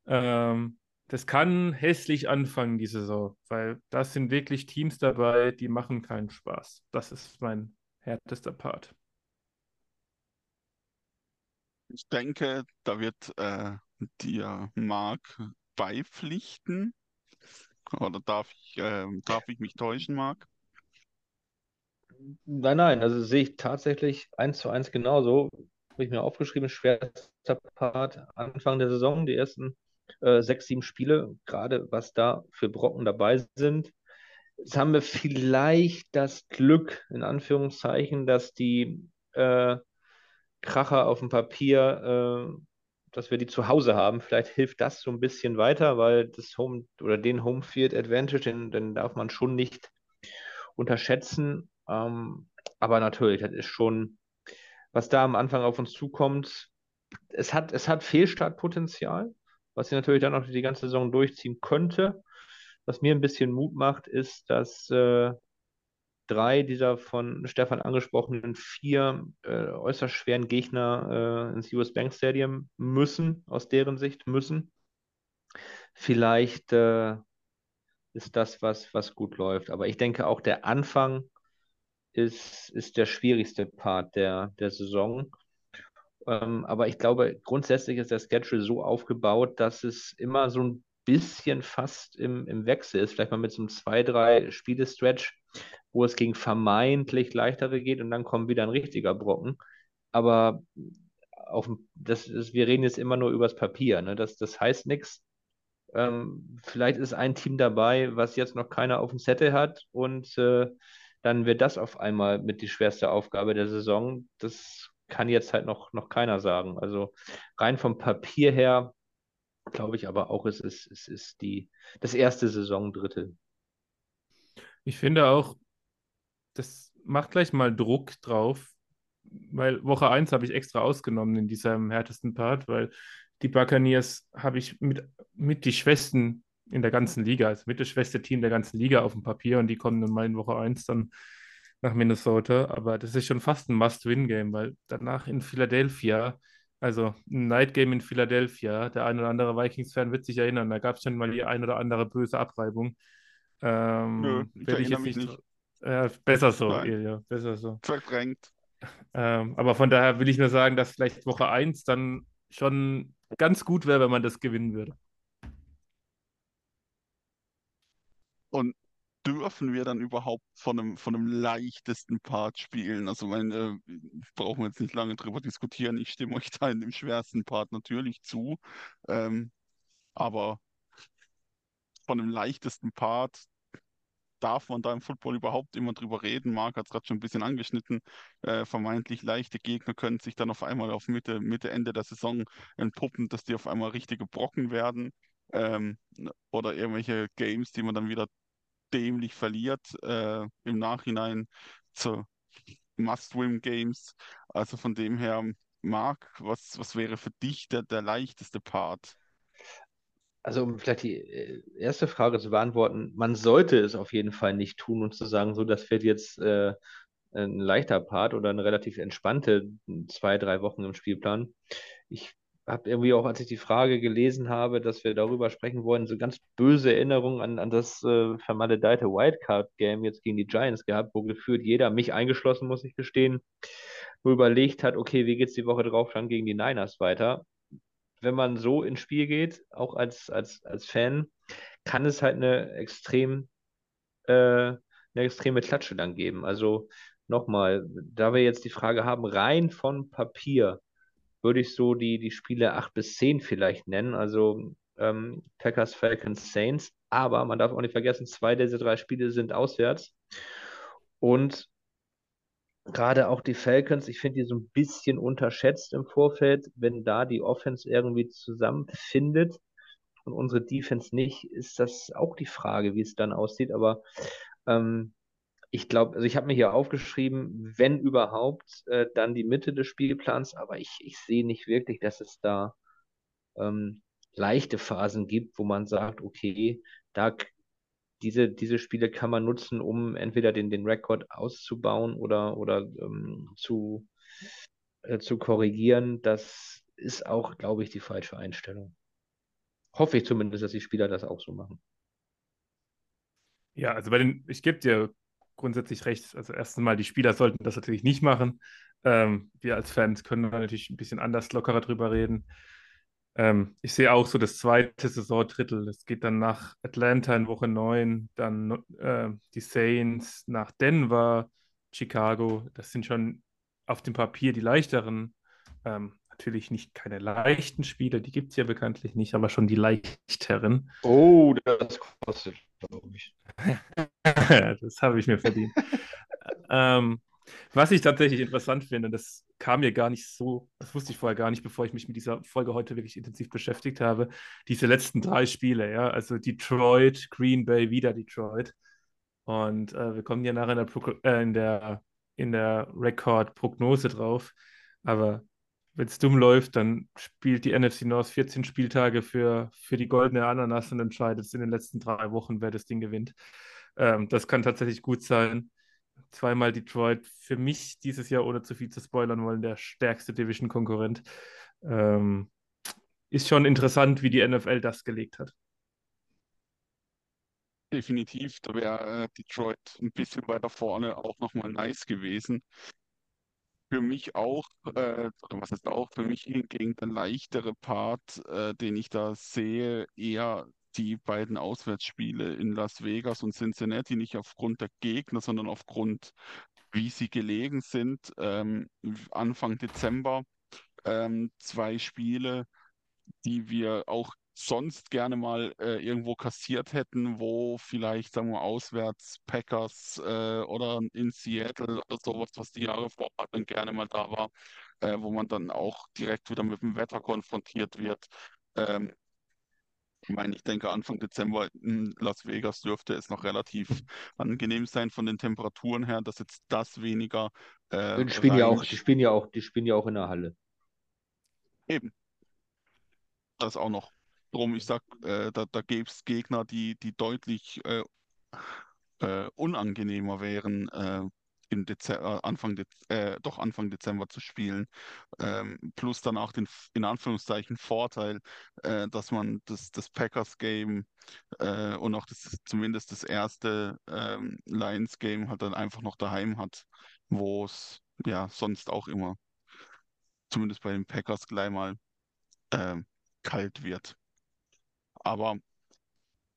D: Ähm, das kann hässlich anfangen, die Saison, weil das sind wirklich Teams dabei, die machen keinen Spaß. Das ist mein härtester Part.
B: Ich denke, da wird äh, dir Marc beipflichten. Oder darf ich, äh, darf ich mich täuschen, Marc?
C: Nein, nein, also sehe ich tatsächlich eins zu eins genauso. Habe ich mir aufgeschrieben, schwerster Part Anfang der Saison, die ersten äh, sechs, sieben Spiele, gerade was da für Brocken dabei sind. Jetzt haben wir vielleicht das Glück, in Anführungszeichen, dass die äh, Kracher auf dem Papier, äh, dass wir die zu Hause haben. Vielleicht hilft das so ein bisschen weiter, weil das Home oder den Homefield Advantage, den, den darf man schon nicht unterschätzen. Ähm, aber natürlich, das ist schon, was da am Anfang auf uns zukommt. Es hat, es hat Fehlstartpotenzial, was sie natürlich dann auch die ganze Saison durchziehen könnte. Was mir ein bisschen Mut macht, ist, dass äh, drei dieser von Stefan angesprochenen vier äh, äußerst schweren Gegner äh, ins US Bank Stadium müssen, aus deren Sicht müssen. Vielleicht äh, ist das was, was gut läuft. Aber ich denke auch der Anfang ist, ist der schwierigste Part der, der Saison. Ähm, aber ich glaube, grundsätzlich ist der Schedule so aufgebaut, dass es immer so ein bisschen fast im, im Wechsel ist. Vielleicht mal mit so einem zwei, drei Spiele-Stretch, wo es gegen vermeintlich leichtere geht und dann kommt wieder ein richtiger Brocken. Aber auf, das ist, wir reden jetzt immer nur übers Papier. Ne? Das, das heißt nichts. Ähm, vielleicht ist ein Team dabei, was jetzt noch keiner auf dem Zettel hat und äh, dann wird das auf einmal mit die schwerste Aufgabe der Saison. Das kann jetzt halt noch, noch keiner sagen. Also rein vom Papier her glaube ich aber auch, es ist, es ist die, das erste Saisondrittel.
D: Ich finde auch, das macht gleich mal Druck drauf, weil Woche 1 habe ich extra ausgenommen in diesem härtesten Part, weil die Buccaneers habe ich mit, mit die Schwächsten in der ganzen Liga, also mit das schwächste Team der ganzen Liga auf dem Papier und die kommen nun mal in Woche 1 dann nach Minnesota, aber das ist schon fast ein Must-Win-Game, weil danach in Philadelphia, also ein Night-Game in Philadelphia, der ein oder andere Vikings-Fan wird sich erinnern, da gab es schon mal die ein oder andere böse Abreibung. Ähm,
B: Nö, ich
D: werde ich jetzt
B: mich
D: nicht. Äh, besser so,
B: Nein.
D: Ilja, besser so.
B: Verdrängt.
D: Ähm, aber von daher will ich nur sagen, dass vielleicht Woche 1 dann schon ganz gut wäre, wenn man das gewinnen würde.
B: Und dürfen wir dann überhaupt von einem, von einem leichtesten Part spielen? Also, mein, äh, brauchen wir jetzt nicht lange drüber diskutieren. Ich stimme euch da in dem schwersten Part natürlich zu. Ähm, aber von einem leichtesten Part darf man da im Football überhaupt immer drüber reden? Marc hat es gerade schon ein bisschen angeschnitten. Äh, vermeintlich leichte Gegner können sich dann auf einmal auf Mitte, Mitte, Ende der Saison entpuppen, dass die auf einmal richtige Brocken werden. Ähm, oder irgendwelche Games, die man dann wieder dämlich verliert, äh, im Nachhinein zu Must-Win-Games. Also von dem her, Marc, was, was wäre für dich der, der leichteste Part?
C: Also, um vielleicht die äh, erste Frage zu beantworten, man sollte es auf jeden Fall nicht tun und zu sagen, so, das wird jetzt äh, ein leichter Part oder eine relativ entspannte zwei, drei Wochen im Spielplan. Ich habe irgendwie auch, als ich die Frage gelesen habe, dass wir darüber sprechen wollen, so ganz böse Erinnerungen an, an das äh, vermaledeite Wildcard-Game jetzt gegen die Giants gehabt, wo gefühlt jeder, mich eingeschlossen, muss ich gestehen, nur überlegt hat, okay, wie geht's die Woche drauf dann gegen die Niners weiter? Wenn man so ins Spiel geht, auch als, als, als Fan, kann es halt eine extrem, äh, eine extreme Klatsche dann geben. Also nochmal, da wir jetzt die Frage haben, rein von Papier, würde ich so die, die Spiele 8 bis 10 vielleicht nennen. Also ähm, Packers, Falcons, Saints. Aber man darf auch nicht vergessen, zwei dieser drei Spiele sind auswärts. Und gerade auch die Falcons, ich finde die so ein bisschen unterschätzt im Vorfeld. Wenn da die Offense irgendwie zusammenfindet und unsere Defense nicht, ist das auch die Frage, wie es dann aussieht. Aber ähm, ich glaube, also ich habe mir hier aufgeschrieben, wenn überhaupt, äh, dann die Mitte des Spielplans, aber ich, ich sehe nicht wirklich, dass es da ähm, leichte Phasen gibt, wo man sagt, okay, da diese, diese Spiele kann man nutzen, um entweder den, den Rekord auszubauen oder, oder ähm, zu, äh, zu korrigieren. Das ist auch, glaube ich, die falsche Einstellung. Hoffe ich zumindest, dass die Spieler das auch so machen.
D: Ja, also bei den, ich gebe dir grundsätzlich recht. Also erstens mal, die Spieler sollten das natürlich nicht machen. Ähm, wir als Fans können natürlich ein bisschen anders, lockerer drüber reden. Ähm, ich sehe auch so das zweite Saisondrittel. Es geht dann nach Atlanta in Woche 9, dann äh, die Saints, nach Denver, Chicago. Das sind schon auf dem Papier die leichteren. Ähm, natürlich nicht keine leichten Spiele, die gibt es ja bekanntlich nicht, aber schon die leichteren.
C: Oh, das kostet, glaube ich.
D: das habe ich mir verdient. ähm, was ich tatsächlich interessant finde, das kam mir gar nicht so, das wusste ich vorher gar nicht, bevor ich mich mit dieser Folge heute wirklich intensiv beschäftigt habe, diese letzten drei Spiele, ja, also Detroit, Green Bay, wieder Detroit. Und äh, wir kommen ja nachher in der, äh, in der, in der Rekord-Prognose drauf. Aber wenn es dumm läuft, dann spielt die NFC North 14 Spieltage für, für die goldene Ananas und entscheidet es in den letzten drei Wochen, wer das Ding gewinnt. Ähm, das kann tatsächlich gut sein. Zweimal Detroit, für mich dieses Jahr, ohne zu viel zu spoilern wollen, der stärkste Division-Konkurrent. Ähm, ist schon interessant, wie die NFL das gelegt hat.
B: Definitiv, da wäre äh, Detroit ein bisschen weiter vorne auch nochmal nice gewesen. Für mich auch, äh, was heißt auch, für mich hingegen der leichtere Part, äh, den ich da sehe, eher die beiden Auswärtsspiele in Las Vegas und Cincinnati, nicht aufgrund der Gegner, sondern aufgrund, wie sie gelegen sind. Ähm, Anfang Dezember ähm, zwei Spiele, die wir auch sonst gerne mal äh, irgendwo kassiert hätten, wo vielleicht, sagen wir, auswärts Packers äh, oder in Seattle oder sowas, was die Jahre vorher dann gerne mal da war, äh, wo man dann auch direkt wieder mit dem Wetter konfrontiert wird. Ähm, Ich meine, ich denke, Anfang Dezember in Las Vegas dürfte es noch relativ angenehm sein von den Temperaturen her, dass jetzt das weniger äh,
C: Die spielen ja auch, die spielen ja auch, die spielen ja auch in der Halle.
B: eben. Das auch noch. Drum, ich sag, äh, da, da gäbe es Gegner, die, die deutlich äh, äh, unangenehmer wären, äh, im Deze äh, Anfang Dez äh, doch Anfang Dezember zu spielen. Ähm, plus dann auch den in Anführungszeichen Vorteil, dass man das, das Packers-Game und auch das, zumindest das erste ähm, Lions-Game halt dann einfach noch daheim hat, wo es ja sonst auch immer, zumindest bei den Packers, gleich mal ähm, kalt wird. Aber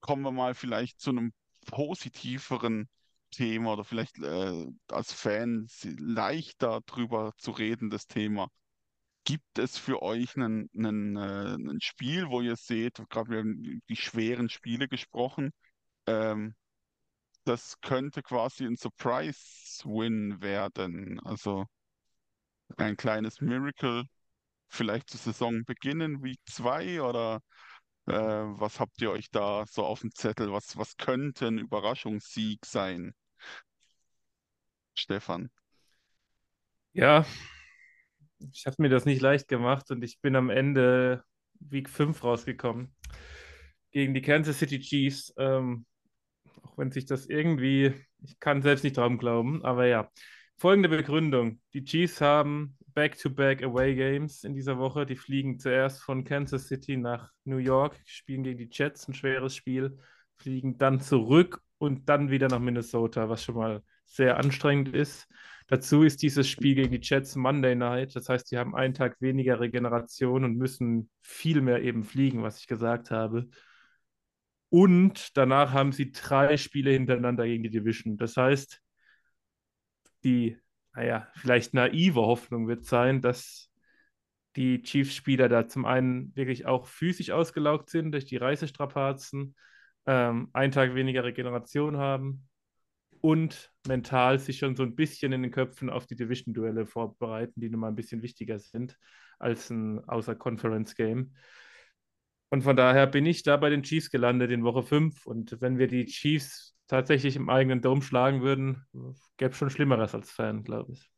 B: kommen wir mal vielleicht zu einem positiveren Thema oder vielleicht äh, als Fan leichter drüber zu reden, das Thema. Gibt es für euch einen, äh, ein Spiel, wo ihr seht, gerade wir haben die schweren Spiele gesprochen, ähm, das könnte quasi ein Surprise-Win werden? Also ein kleines Miracle, vielleicht zu Saisonbeginn, Week 2 oder äh, was habt ihr euch da so auf dem Zettel? Was, was könnte ein Überraschungssieg sein? Stefan.
D: Ja, ich habe mir das nicht leicht gemacht und ich bin am Ende Week 5 rausgekommen gegen die Kansas City Chiefs. Ähm, auch wenn sich das irgendwie, ich kann selbst nicht dran glauben, aber ja. Folgende Begründung. Die Chiefs haben Back-to-Back Away Games in dieser Woche. Die fliegen zuerst von Kansas City nach New York, spielen gegen die Jets ein schweres Spiel, fliegen dann zurück und dann wieder nach Minnesota, was schon mal sehr anstrengend ist. Dazu ist dieses Spiel gegen die Jets Monday Night. Das heißt, die haben einen Tag weniger Regeneration und müssen viel mehr eben fliegen, was ich gesagt habe. Und danach haben sie drei Spiele hintereinander gegen die Division. Das heißt, die, naja, vielleicht naive Hoffnung wird sein, dass die Chiefs-Spieler da zum einen wirklich auch physisch ausgelaugt sind durch die Reisestrapazen, ähm, einen Tag weniger Regeneration haben und mental sich schon so ein bisschen in den Köpfen auf die Division-Duelle vorbereiten, die nun mal ein bisschen wichtiger sind als ein Außer-Conference-Game. Und von daher bin ich da bei den Chiefs gelandet in Woche 5. Und wenn wir die Chiefs tatsächlich im eigenen Dom schlagen würden, gäbe es schon Schlimmeres als Fan, glaube ich.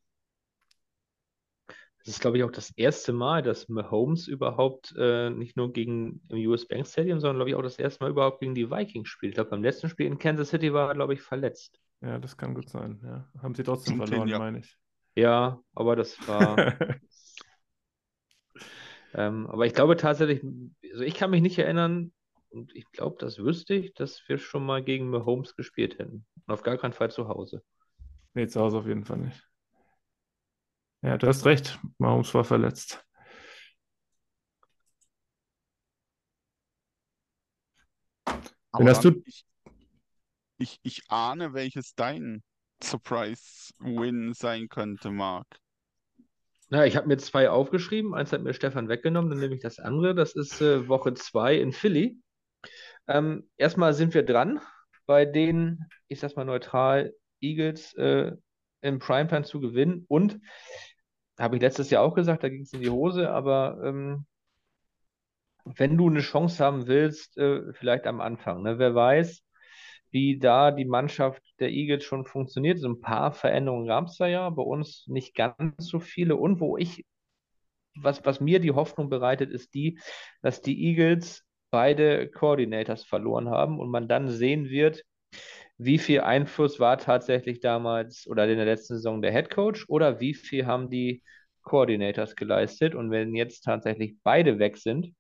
C: Das ist, glaube ich, auch das erste Mal, dass Mahomes überhaupt äh, nicht nur gegen im US Bank Stadium, sondern, glaube ich, auch das erste Mal überhaupt gegen die Vikings spielt. Ich glaube, beim letzten Spiel in Kansas City war er, glaube ich, verletzt.
D: Ja, das kann gut sein. Ja. Haben sie trotzdem
B: Zum
D: verloren,
B: ja.
D: meine ich.
C: Ja, aber das war. ähm, aber ich glaube tatsächlich, also ich kann mich nicht erinnern, und ich glaube, das wüsste ich, dass wir schon mal gegen Mahomes gespielt hätten. Und auf gar keinen Fall zu Hause.
D: Nee, zu Hause auf jeden Fall nicht. Ja, du hast recht. Mahomes war verletzt.
B: Aber
D: hast du-
B: ich, ich, ich ahne, welches dein Surprise-Win sein könnte, Marc.
C: Na, ich habe mir zwei aufgeschrieben. Eins hat mir Stefan weggenommen, dann nehme ich das andere. Das ist äh, Woche zwei in Philly. Ähm, erstmal sind wir dran, bei den, ich sag's mal neutral, Eagles äh, im Primetime zu gewinnen. Und habe ich letztes Jahr auch gesagt, da ging es in die Hose, aber ähm, wenn du eine Chance haben willst, äh, vielleicht am Anfang. Ne? Wer weiß, wie da die Mannschaft der Eagles schon funktioniert. So ein paar Veränderungen gab es da ja, bei uns nicht ganz so viele. Und wo ich, was, was mir die Hoffnung bereitet, ist die, dass die Eagles beide Coordinators verloren haben und man dann sehen wird, wie viel Einfluss war tatsächlich damals oder in der letzten Saison der Head Coach oder wie viel haben die Coordinators geleistet. Und wenn jetzt tatsächlich beide weg sind,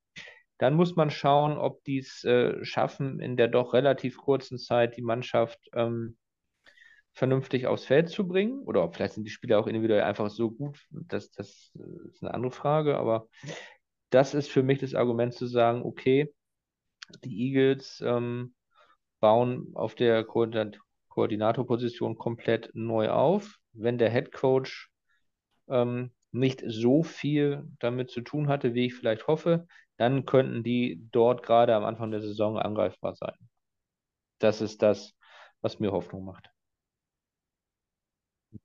C: dann muss man schauen, ob die es äh, schaffen, in der doch relativ kurzen Zeit die Mannschaft ähm, vernünftig aufs Feld zu bringen. Oder vielleicht sind die Spieler auch individuell einfach so gut, das, das ist eine andere Frage. Aber das ist für mich das Argument zu sagen, okay, die Eagles ähm, bauen auf der Koordinat Koordinatorposition komplett neu auf. Wenn der Head Coach ähm, nicht so viel damit zu tun hatte, wie ich vielleicht hoffe, dann könnten die dort gerade am Anfang der Saison angreifbar sein. Das ist das, was mir Hoffnung macht.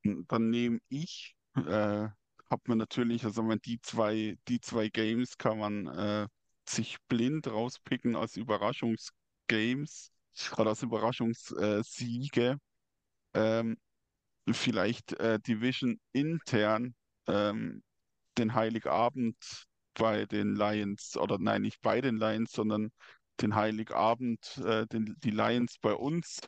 B: Dann nehme ich, äh, habe mir natürlich, also man, die zwei, die zwei Games kann man äh, sich blind rauspicken als Überraschungsgames oder als Überraschungssiege. Ähm, vielleicht äh, Division intern ähm, den Heiligabend bei den Lions, oder nein, nicht bei den Lions, sondern den Heiligabend, äh, den, die Lions bei uns.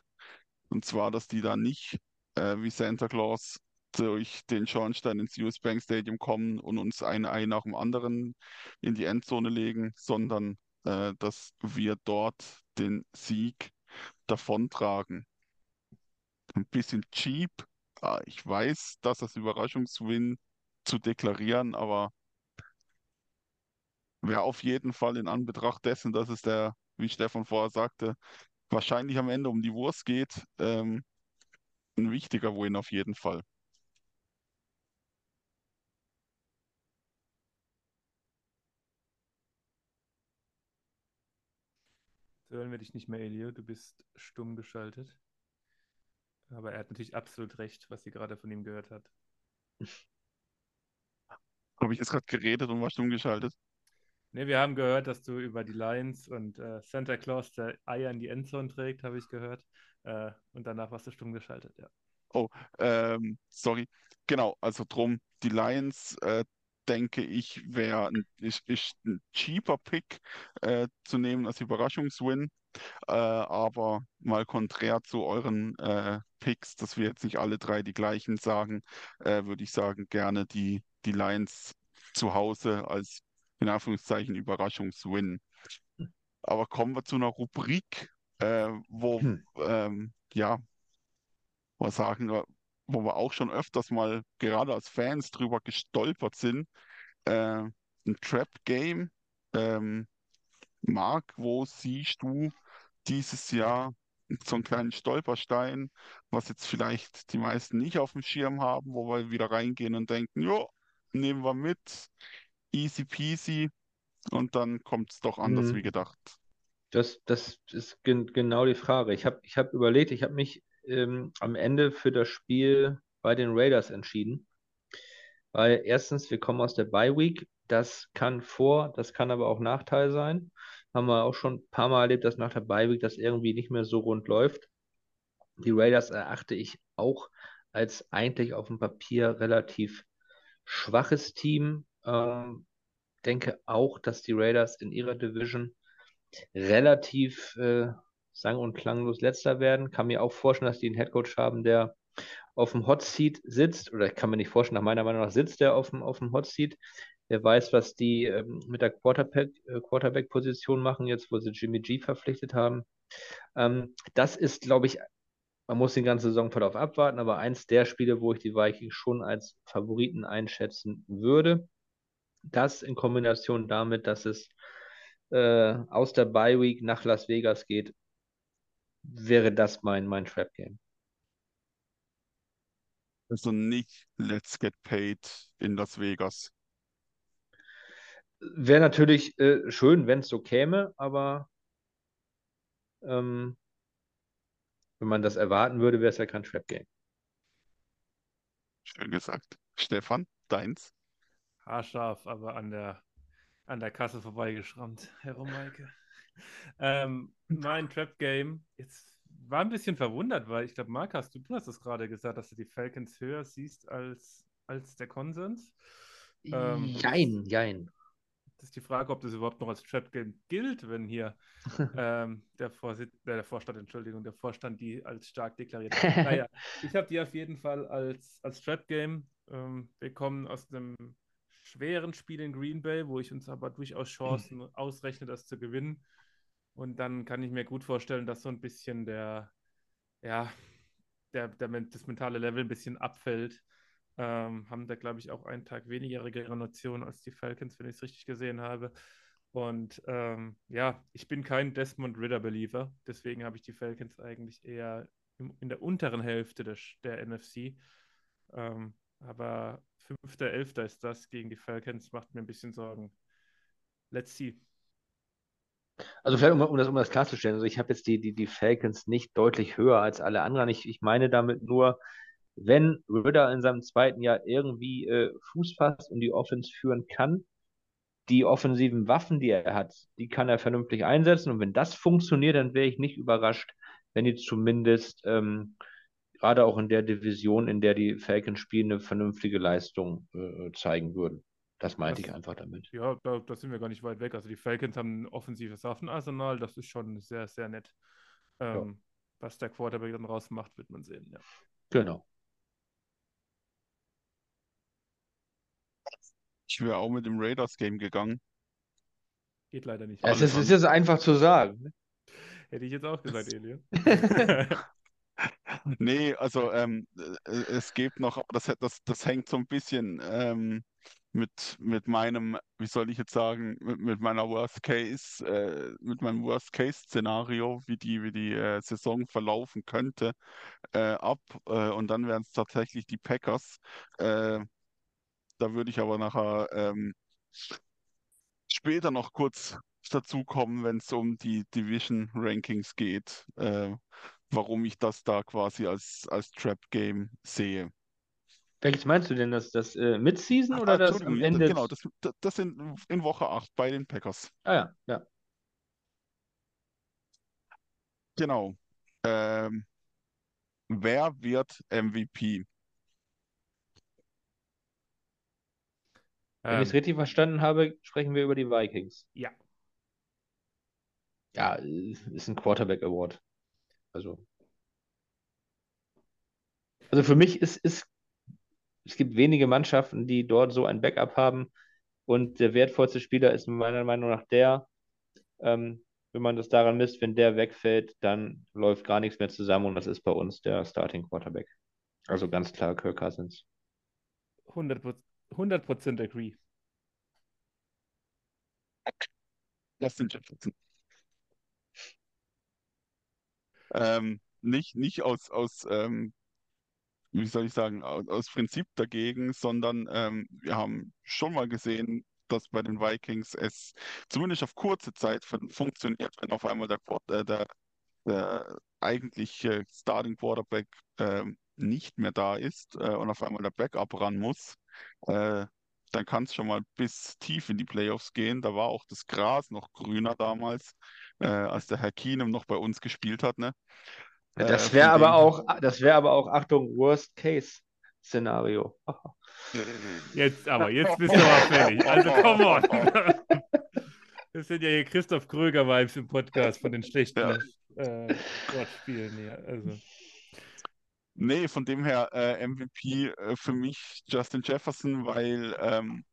B: Und zwar, dass die da nicht äh, wie Santa Claus durch den Schornstein ins US Bank Stadium kommen und uns ein Ei nach dem anderen in die Endzone legen, sondern äh, dass wir dort den Sieg davontragen. Ein bisschen cheap. Ah, Ich weiß, dass das Überraschungswin zu deklarieren, aber wäre auf jeden Fall in Anbetracht dessen, dass es der, wie Stefan vorher sagte, wahrscheinlich am Ende um die Wurst geht, ähm, ein wichtiger Win auf jeden Fall.
D: So hören wir dich nicht mehr, Elio. Du bist stumm geschaltet. Aber er hat natürlich absolut recht, was sie gerade von ihm gehört hat.
B: Habe ich jetzt gerade geredet und war stumm geschaltet?
D: Ne, wir haben gehört, dass du über die Lions und äh, Santa Claus der Eier in die Endzone trägt, habe ich gehört. Äh, und danach warst du stumm geschaltet, ja.
B: Oh, ähm, sorry. Genau, also drum, die Lions, äh, denke ich, wäre ein, ist, ist ein cheaper Pick äh, zu nehmen als Überraschungswin. Äh, aber mal konträr zu euren äh, Picks, dass wir jetzt nicht alle drei die gleichen sagen, äh, würde ich sagen, gerne die, die Lions zu Hause als in Anführungszeichen Überraschungswin. Aber kommen wir zu einer Rubrik, äh, wo
C: Hm.
B: ähm, ja, mal sagen, äh, wo wir auch schon öfters mal gerade als Fans drüber gestolpert sind. Äh, ein Trap-Game. Ähm, Marc, wo siehst du dieses Jahr so einen kleinen Stolperstein, was jetzt vielleicht die meisten nicht auf dem Schirm haben, wo wir wieder reingehen und denken, jo, nehmen wir mit, easy peasy, und dann kommt es doch anders
C: Mhm.
B: wie gedacht.
C: Das, das ist gen genau die Frage. Ich habe ich hab überlegt, ich habe mich ähm, am Ende für das Spiel bei den Raiders entschieden. Weil erstens, wir kommen aus der Bye Week. Das kann Vor-, das kann aber auch Nachteil sein. Haben wir auch schon ein paar Mal erlebt, dass nach der Bye Week das irgendwie nicht mehr so rund läuft. Die Raiders erachte ich auch als eigentlich auf dem Papier relativ schwaches Team. Ähm, denke auch, dass die Raiders in ihrer Division relativ äh, sang- und klanglos letzter werden. Kann mir auch vorstellen, dass die einen Headcoach haben, der auf dem Hot Seat sitzt, oder ich kann mir nicht vorstellen, nach meiner Meinung nach sitzt der auf dem, auf dem Hot Seat. Wer weiß, was die ähm, mit der Quarterback, äh, Quarterback-Position machen, jetzt wo sie Jimmy G verpflichtet haben. Ähm, das ist, glaube ich, man muss den ganzen Saisonverlauf abwarten, aber eins der Spiele, wo ich die Vikings schon als Favoriten einschätzen würde. Das in Kombination damit, dass es äh, aus der Bye Week nach Las Vegas geht, wäre das mein, mein Trap Game.
B: Also nicht Let's Get Paid in Las Vegas.
C: Wäre natürlich äh, schön, wenn es so käme, aber ähm, wenn man das erwarten würde, wäre es ja kein Trap Game.
B: Schön gesagt. Stefan, deins?
D: Haarscharf, aber an der, an der Kasse vorbeigeschrammt, Herr Romeike. Ähm, mein Trap Game, jetzt war ein bisschen verwundert, weil ich glaube, Marc, hast du, du hast es gerade gesagt, dass du die Falcons höher siehst als, als der Konsens. Ähm,
C: Jein, jein.
D: Das ist die Frage, ob das überhaupt noch als Trap Game gilt, wenn hier ähm, der, Vorsit äh, der Vorstand, Entschuldigung, der Vorstand die als stark deklariert. Naja, ich habe die auf jeden Fall als, als Trap Game. Ähm, wir kommen aus einem schweren Spiel in Green Bay, wo ich uns aber durchaus Chancen ausrechne, das zu gewinnen. Und dann kann ich mir gut vorstellen, dass so ein bisschen der, ja, der, der, das mentale Level ein bisschen abfällt. Ähm, haben da, glaube ich, auch einen Tag weniger Regeneration als die Falcons, wenn ich es richtig gesehen habe. Und ähm, ja, ich bin kein Desmond Ritter-Believer, deswegen habe ich die Falcons eigentlich eher im, in der unteren Hälfte der, der NFC. Ähm, aber 5.11. ist das gegen die Falcons, macht mir ein bisschen Sorgen. Let's see.
C: Also vielleicht, um, um, das, um das klarzustellen, also ich habe jetzt die, die, die Falcons nicht deutlich höher als alle anderen. Ich, ich meine damit nur, wenn Ritter in seinem zweiten Jahr irgendwie äh, Fuß fasst und die Offense führen kann, die offensiven Waffen, die er hat, die kann er vernünftig einsetzen. Und wenn das funktioniert, dann wäre ich nicht überrascht, wenn die zumindest ähm, gerade auch in der Division, in der die Falcons spielen, eine vernünftige Leistung äh, zeigen würden. Das meinte
D: Das-
C: ich einfach damit.
D: Ja, da, da sind wir gar nicht weit weg. Also die Falcons haben ein offensives Waffenarsenal, das ist schon sehr, sehr nett. Ähm, Was der Quarterback dann rausmacht, wird man sehen. Ja.
C: Genau.
B: Ich wäre auch mit dem Raiders-Game gegangen.
D: Geht leider nicht.
C: Es ist, es ist einfach zu sagen. ne?
D: Hätte ich jetzt auch gesagt, Elia.
B: Nee, also ähm, äh, es gibt noch, das, das, das hängt so ein bisschen ähm, mit, mit meinem, wie soll ich jetzt sagen, mit, mit meiner Worst Case, äh, mit meinem Worst Case-Szenario, wie die, wie die äh, Saison verlaufen könnte, äh, ab. Äh, und dann wären es tatsächlich die Packers. Äh, da würde ich aber nachher ähm, später noch kurz dazukommen, wenn es um die Division Rankings geht, äh, warum ich das da quasi als, als Trap-Game sehe.
C: Welches meinst du denn? Das, das äh, Mid-Season oder
B: Ah,
C: das
B: Entschuldigung,
C: am Ende?
B: genau, das, das, das sind in Woche 8 bei den Packers.
C: Ah ja, ja.
B: Genau. Ähm, wer wird MVP?
C: Wenn ich es
D: Ähm,
C: richtig verstanden habe, sprechen wir über die Vikings.
D: ja,
C: Ja, ist ein Quarterback Award. Also. Also für mich ist, ist, es gibt wenige Mannschaften, die dort so ein Backup haben. Und der wertvollste Spieler ist meiner Meinung nach der, ähm, wenn man das daran misst, wenn der wegfällt, dann läuft gar nichts mehr zusammen und das ist bei uns der Starting Quarterback. Also ganz klar Kirk Cousins.
D: 100%, 100% agree.
B: Justin Jefferson. Ähm, nicht, nicht aus, aus ähm, wie soll ich sagen, aus, aus Prinzip dagegen, sondern ähm, wir haben schon mal gesehen, dass bei den Vikings es zumindest auf kurze Zeit fun funktioniert, wenn auf einmal der, äh, der, der eigentliche Starting Quarterback ähm, nicht mehr da ist äh, und auf einmal der Backup ran muss. Äh, dann kann es schon mal bis tief in die Playoffs gehen. Da war auch das Gras noch grüner damals, äh, als der Herr Keenum noch bei uns gespielt hat. Ne? Äh,
C: Das wäre aber auch, das wäre aber auch, Achtung, Worst Case Szenario.
D: Jetzt aber, jetzt bist du aber fertig. Also, come on. Das sind ja hier Christoph Kröger-Vibes im Podcast von den schlechten
B: Ja.
D: äh, Wortspielen hier. Also,
B: Nee, von dem her äh, MVP äh, für mich Justin Jefferson, weil ähm,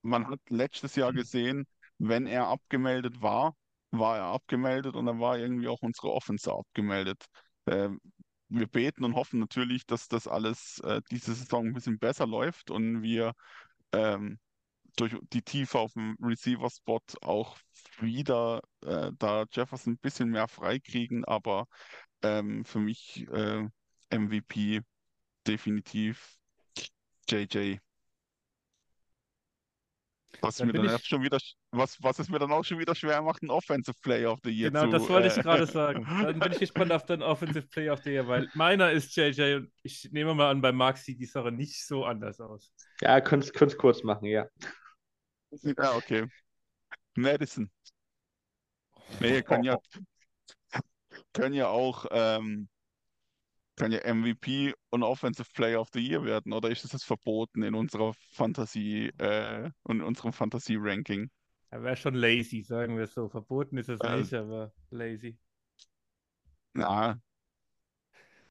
B: man hat letztes Jahr gesehen, wenn er abgemeldet war, war er abgemeldet und dann war irgendwie auch unsere Offense abgemeldet. Ähm, wir beten und hoffen natürlich, dass das alles äh, diese Saison ein bisschen besser läuft und wir ähm, durch die Tiefe auf dem Receiver-Spot auch wieder äh, da Jefferson ein bisschen mehr freikriegen, aber ähm, für mich äh, MVP definitiv JJ. Was
D: Dann
B: mir dann
D: ich-
B: erst schon wieder, was, was es mir dann auch schon wieder schwer macht, ein Offensive Player of the Year
D: genau,
B: zu,
D: das wollte ich
B: äh,
D: gerade sagen. Dann bin ich gespannt auf den Offensive Player of the Year, weil meiner ist JJ und ich nehme mal an, bei Mark sieht die Sache nicht so anders aus.
C: Ja, könnt's, könnt's kurz machen, ja.
B: Ja, okay. Madison. Nee, kann ja, können ja auch, ähm, kann ja MVP und Offensive Player of the Year werden, oder ist das verboten in unserer Fantasie, äh, in unserem Fantasie-Ranking?
D: Er wäre schon lazy, sagen wir es so. Verboten ist es
B: Ähm.
D: nicht, aber lazy.
B: Na,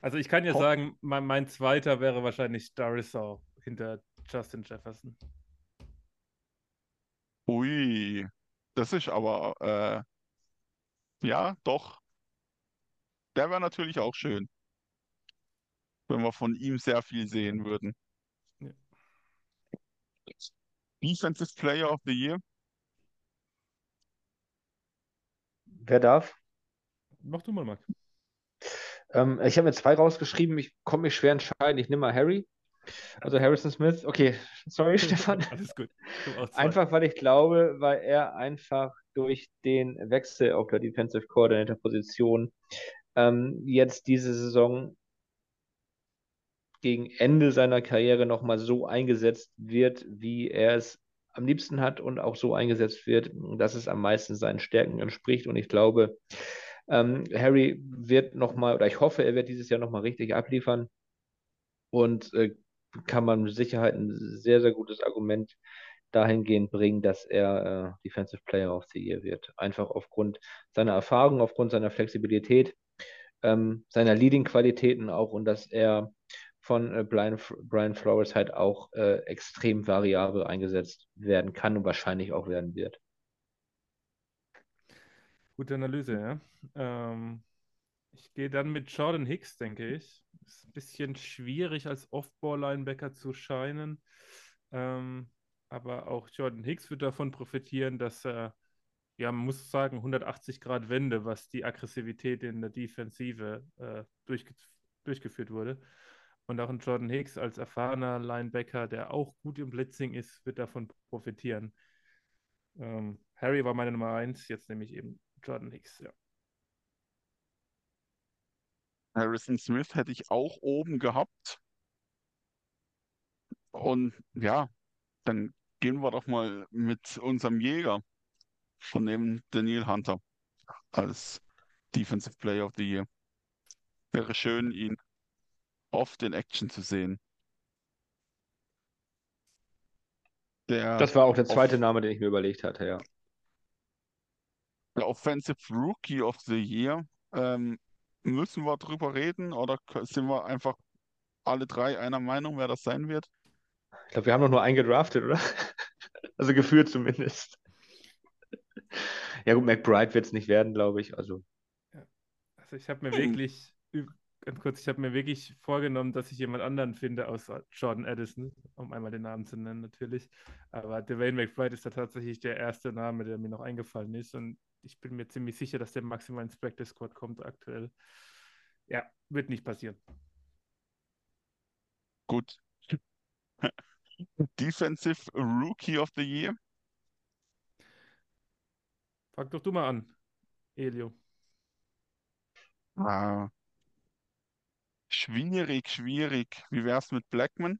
D: Also ich kann ja
B: Ho-
D: sagen, mein, mein zweiter wäre wahrscheinlich Darisaw hinter Justin Jefferson.
B: ui, das ist aber, äh, ja, doch. Der wäre natürlich auch schön, wenn wir von ihm sehr viel sehen würden.
D: Ja.
B: Defensive Player of the Year?
C: Wer darf?
D: Mach du mal, Marc.
C: Ähm, ich habe mir zwei rausgeschrieben. Ich komme mich schwer entscheiden. Ich nehme mal Harry. Also Harrison Smith. Okay, sorry, Stefan.
D: Alles gut.
C: Einfach, weil ich glaube, weil er einfach durch den Wechsel auf der Defensive Coordinator Position ähm, jetzt diese Saison gegen Ende seiner Karriere nochmal so eingesetzt wird, wie er es am liebsten hat und auch so eingesetzt wird, dass es am meisten seinen Stärken entspricht. Und ich glaube, ähm, Harry wird nochmal, oder ich hoffe, er wird dieses Jahr nochmal richtig abliefern und äh, kann man mit Sicherheit ein sehr, sehr gutes Argument dahingehend bringen, dass er äh, Defensive Player of the Year wird. Einfach aufgrund seiner Erfahrung, aufgrund seiner Flexibilität, ähm, seiner Leading-Qualitäten auch und dass er von äh, Brian, Brian Flores halt auch äh, extrem variabel eingesetzt werden kann und wahrscheinlich auch werden wird.
D: Gute Analyse, ja. Ähm, ich gehe dann mit Jordan Hicks, denke ich. Ist ein bisschen schwierig als Off-Ball-Linebacker zu scheinen. Ähm, aber auch Jordan Hicks wird davon profitieren, dass er, ja, man muss sagen, 180 Grad Wende, was die Aggressivität in der Defensive äh, durchge durchgeführt wurde. Und auch ein Jordan Hicks als erfahrener Linebacker, der auch gut im Blitzing ist, wird davon profitieren. Ähm, Harry war meine Nummer eins, jetzt nehme ich eben Jordan Hicks, ja.
B: Harrison Smith hätte ich auch oben gehabt. Und ja, dann gehen wir doch mal mit unserem Jäger von dem Daniel Hunter als Defensive Player of the Year. Wäre schön, ihn oft in Action zu sehen. Der
C: Das war auch der zweite Name, den ich mir überlegt hatte, ja.
B: der Offensive Rookie of the Year. Ähm, müssen wir drüber reden oder sind wir einfach alle drei einer Meinung, wer das sein wird?
C: Ich glaube, wir haben doch nur einen gedraftet, oder? Also geführt zumindest. Ja gut, McBride wird es nicht werden, glaube ich. Also
D: Also ich habe mir wirklich, üb- ganz kurz, ich habe mir wirklich vorgenommen, dass ich jemand anderen finde außer Jordan Addison, um einmal den Namen zu nennen natürlich. Aber Dwayne McBride ist da tatsächlich der erste Name, der mir noch eingefallen ist. Und ich bin mir ziemlich sicher, dass der maximal ins Practice Squad kommt aktuell. Ja, wird nicht passieren.
B: Gut. Defensive Rookie of the Year.
D: Fang doch du mal an, Elio.
B: Ah, schwierig, schwierig. Wie wär's mit Blackman?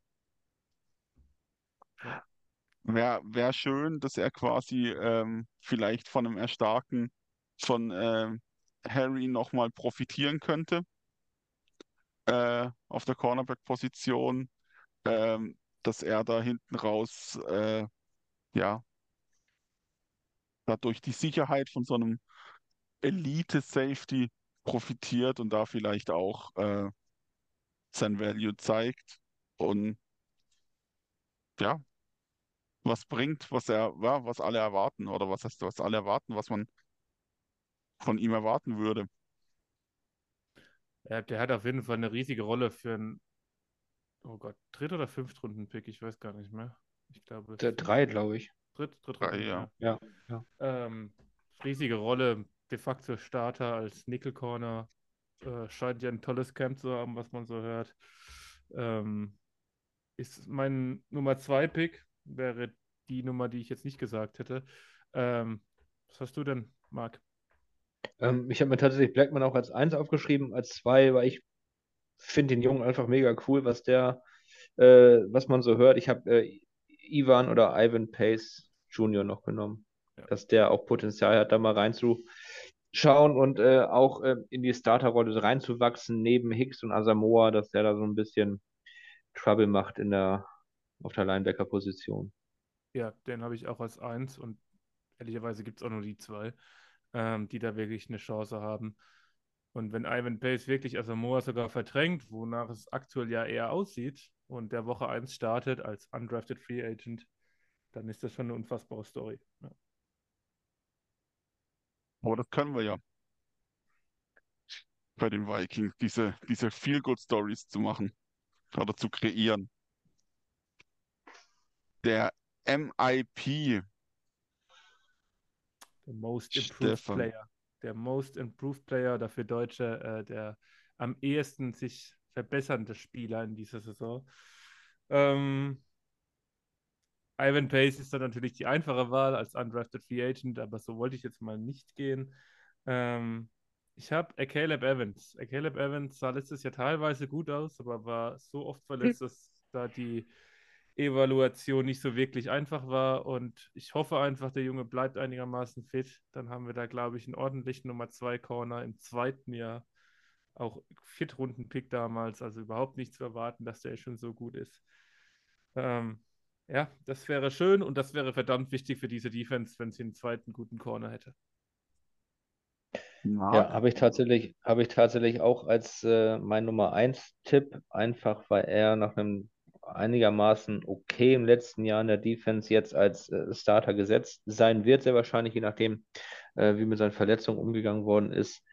B: Wäre wär schön, dass er quasi ähm, vielleicht von einem Erstarken von ähm, Harry nochmal profitieren könnte äh, auf der Cornerback-Position, ähm, dass er da hinten raus äh, ja dadurch die Sicherheit von so einem Elite-Safety profitiert und da vielleicht auch äh, sein Value zeigt und ja, was bringt, was er, ja, was alle erwarten oder was heißt, was alle erwarten, was man von ihm erwarten würde.
D: Ja, der hat auf jeden Fall eine riesige Rolle für einen, oh Gott, Dritt- oder Fünftrunden-Pick, ich weiß gar nicht mehr. Ich glaube,
C: der
D: Fünft-
C: drei, glaube ich.
D: Dritt,
B: Drei,
D: Drittrunden,
B: ja.
D: ja.
C: Ja, ja.
D: Ähm, riesige Rolle, de facto Starter als Nickel Corner. Äh, scheint ja ein tolles Camp zu haben, was man so hört. Ähm, ist mein Nummer 2 Pick, wäre die Nummer, die ich jetzt nicht gesagt hätte. Ähm, was hast du denn, Marc?
C: Ähm, ich habe mir tatsächlich Blackman auch als eins aufgeschrieben, als zwei, weil ich finde den Jungen einfach mega cool, was der, äh, was man so hört. Ich habe äh, Ivan oder Ivan Pace Jr. noch genommen,
D: Ja.
C: dass der auch Potenzial hat, da mal reinzuschauen und äh, auch äh, in die Starterrolle reinzuwachsen, neben Hicks und Asamoah, dass der da so ein bisschen Trouble macht in der, auf der Linebacker-Position.
D: Ja, den habe ich auch als eins und ehrlicherweise gibt es auch nur die zwei, ähm, die da wirklich eine Chance haben. Und wenn Ivan Pace wirklich Asamoah sogar verdrängt, wonach es aktuell ja eher aussieht und der Woche 1 startet als undrafted Free Agent, dann ist das schon eine unfassbare Story.
B: Aber das können wir ja bei den Vikings, diese, diese Feel-Good-Stories zu machen oder zu kreieren. Der MIP,
D: Der Most Improved
B: Stefan.
D: Player. Der Most Improved Player, dafür Deutsche, äh, der am ehesten sich verbessernde Spieler in dieser Saison. Ähm, Ivan Pace ist dann natürlich die einfache Wahl als undrafted Free Agent, aber so wollte ich jetzt mal nicht gehen. Ähm, ich habe Caleb Evans. Caleb Evans sah letztes Jahr teilweise gut aus, aber war so oft verletzt, dass da die, Evaluation nicht so wirklich einfach war. Und ich hoffe einfach, der Junge bleibt einigermaßen fit. Dann haben wir da, glaube ich, einen ordentlichen Nummer 2 Corner im zweiten Jahr. Auch Viertrunden-Pick damals, also überhaupt nicht zu erwarten, dass der schon so gut ist. Ähm, ja, das wäre schön und das wäre verdammt wichtig für diese Defense, wenn sie einen zweiten guten Corner hätte.
C: Ja, habe ich tatsächlich, habe ich tatsächlich auch als äh, mein Nummer 1 Tipp, einfach weil er nach einem einigermaßen okay im letzten Jahr in der Defense jetzt als äh, Starter gesetzt sein wird, sehr wahrscheinlich, je nachdem, äh, wie mit seinen Verletzungen umgegangen worden ist.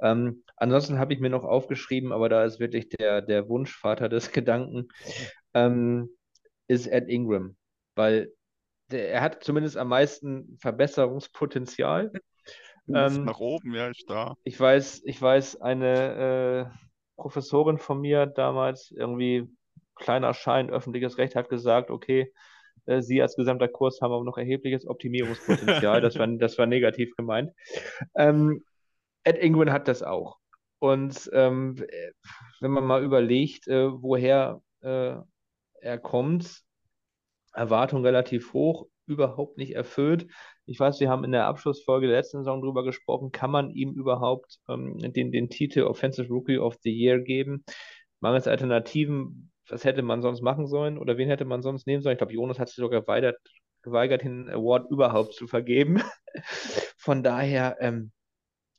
C: Ähm, ansonsten habe ich mir noch aufgeschrieben, aber da ist wirklich der, der Wunschvater des Gedanken, ähm, ist Ed Ingram, weil der, er hat zumindest am meisten Verbesserungspotenzial.
B: Ähm, nach oben, ja, ist da.
C: Ich weiß, ich weiß, eine äh, Professorin von mir damals, irgendwie kleiner Schein, öffentliches Recht, hat gesagt, okay, äh, Sie als gesamter Kurs haben aber noch erhebliches Optimierungspotenzial. das, war, das war negativ gemeint. Ähm, Ed Ingwen hat das auch. Und ähm, wenn man mal überlegt, äh, woher äh, er kommt, Erwartung relativ hoch, überhaupt nicht erfüllt. Ich weiß, wir haben in der Abschlussfolge der letzten Saison darüber gesprochen, kann man ihm überhaupt ähm, den, den Titel Offensive Rookie of the Year geben? Mangels Alternativen, was hätte man sonst machen sollen oder wen hätte man sonst nehmen sollen? Ich glaube, Jonas hat sich sogar geweigert, geweigert den Award überhaupt zu vergeben. Von daher, ähm,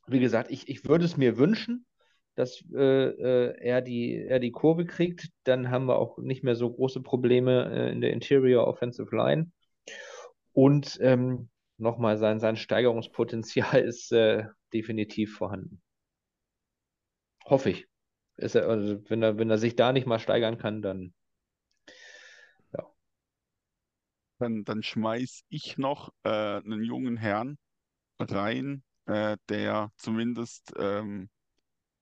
C: wie gesagt, ich, ich würde es mir wünschen, dass äh, äh, er, die, er die Kurve kriegt. Dann haben wir auch nicht mehr so große Probleme äh, in der Interior Offensive Line. Und ähm, nochmal, sein, sein Steigerungspotenzial ist äh, definitiv vorhanden. Hoffe ich. Ist er, also wenn, er, wenn er sich da nicht mal steigern kann, dann ja.
B: Dann, dann schmeiß ich noch äh, einen jungen Herrn rein, äh, der zumindest ähm,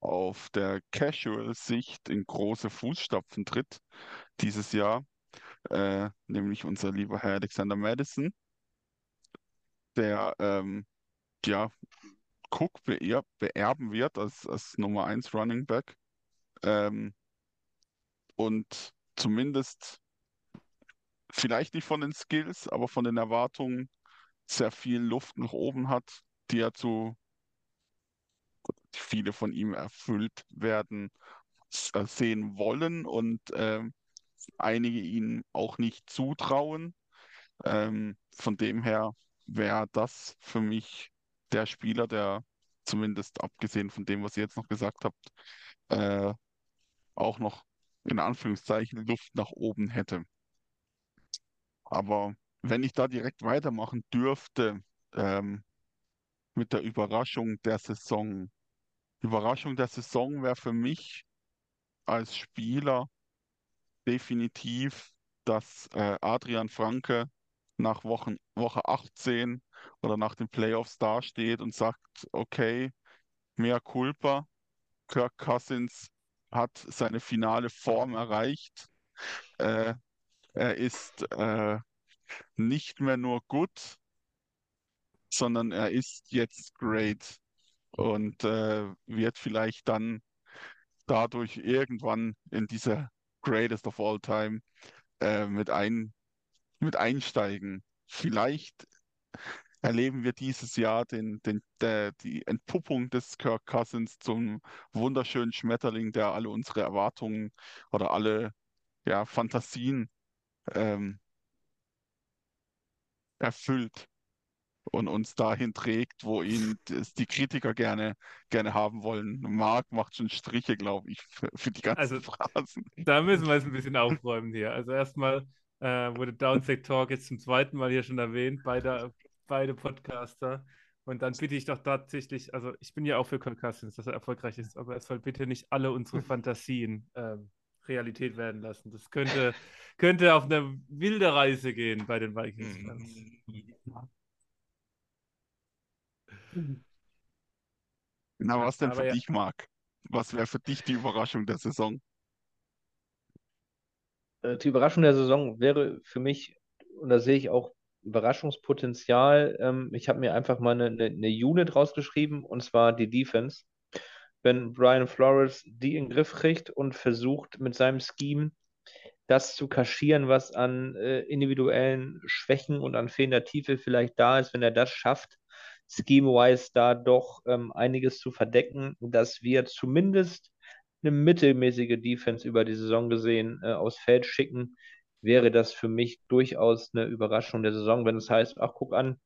B: auf der Casual-Sicht in große Fußstapfen tritt dieses Jahr, äh, nämlich unser lieber Herr Alexander Madison, der ähm, ja Cook beerb, beerben wird als, als Nummer 1 Running Back. Ähm, und zumindest vielleicht nicht von den Skills, aber von den Erwartungen sehr viel Luft nach oben hat, die er zu viele von ihm erfüllt werden äh, sehen wollen und äh, einige ihnen auch nicht zutrauen. Ähm, von dem her wäre das für mich der Spieler, der zumindest abgesehen von dem, was ihr jetzt noch gesagt habt, äh, auch noch in Anführungszeichen Luft nach oben hätte. Aber wenn ich da direkt weitermachen dürfte ähm, mit der Überraschung der Saison, Überraschung der Saison wäre für mich als Spieler definitiv, dass äh, Adrian Franke nach Wochen, Woche 18 oder nach den Playoffs dasteht und sagt, okay, mehr culpa, Kirk Cousins hat seine finale Form erreicht. Äh, er ist äh, nicht mehr nur gut, sondern er ist jetzt great und äh, wird vielleicht dann dadurch irgendwann in diese Greatest of All Time äh, mit, ein, mit einsteigen. Vielleicht erleben wir dieses Jahr den, den, der, die Entpuppung des Kirk Cousins zum wunderschönen Schmetterling, der alle unsere Erwartungen oder alle ja, Fantasien ähm, erfüllt und uns dahin trägt, wo ihn die Kritiker gerne, gerne haben wollen. Marc macht schon Striche, glaube ich, für, für, die ganzen also, Phrasen.
D: Da müssen wir jetzt ein bisschen aufräumen hier. Also erstmal äh, wurde Downside Talk jetzt zum zweiten Mal hier schon erwähnt, beide, beide Podcaster. Und dann bitte ich doch tatsächlich, also ich bin ja auch für Kirk Cousins, dass er erfolgreich ist, aber es soll bitte nicht alle unsere Fantasien ähm, Realität werden lassen. Das könnte, könnte auf eine wilde Reise gehen bei den Vikings-Fans.
B: Na, was denn für ja. dich, Marc? Was wäre für dich die Überraschung der Saison?
C: Äh, die Überraschung der Saison wäre für mich, und da sehe ich auch Überraschungspotenzial. Ähm, ich habe mir einfach mal eine, eine, eine Unit rausgeschrieben, und zwar die Defense. Wenn Brian Flores die in den Griff kriegt und versucht mit seinem Scheme das zu kaschieren, was an äh, individuellen Schwächen und an fehlender Tiefe vielleicht da ist, wenn er das schafft, scheme-wise da doch ähm, einiges zu verdecken, dass wir zumindest eine mittelmäßige Defense über die Saison gesehen äh, aufs Feld schicken, wäre das für mich durchaus eine Überraschung der Saison, wenn es heißt, ach guck an,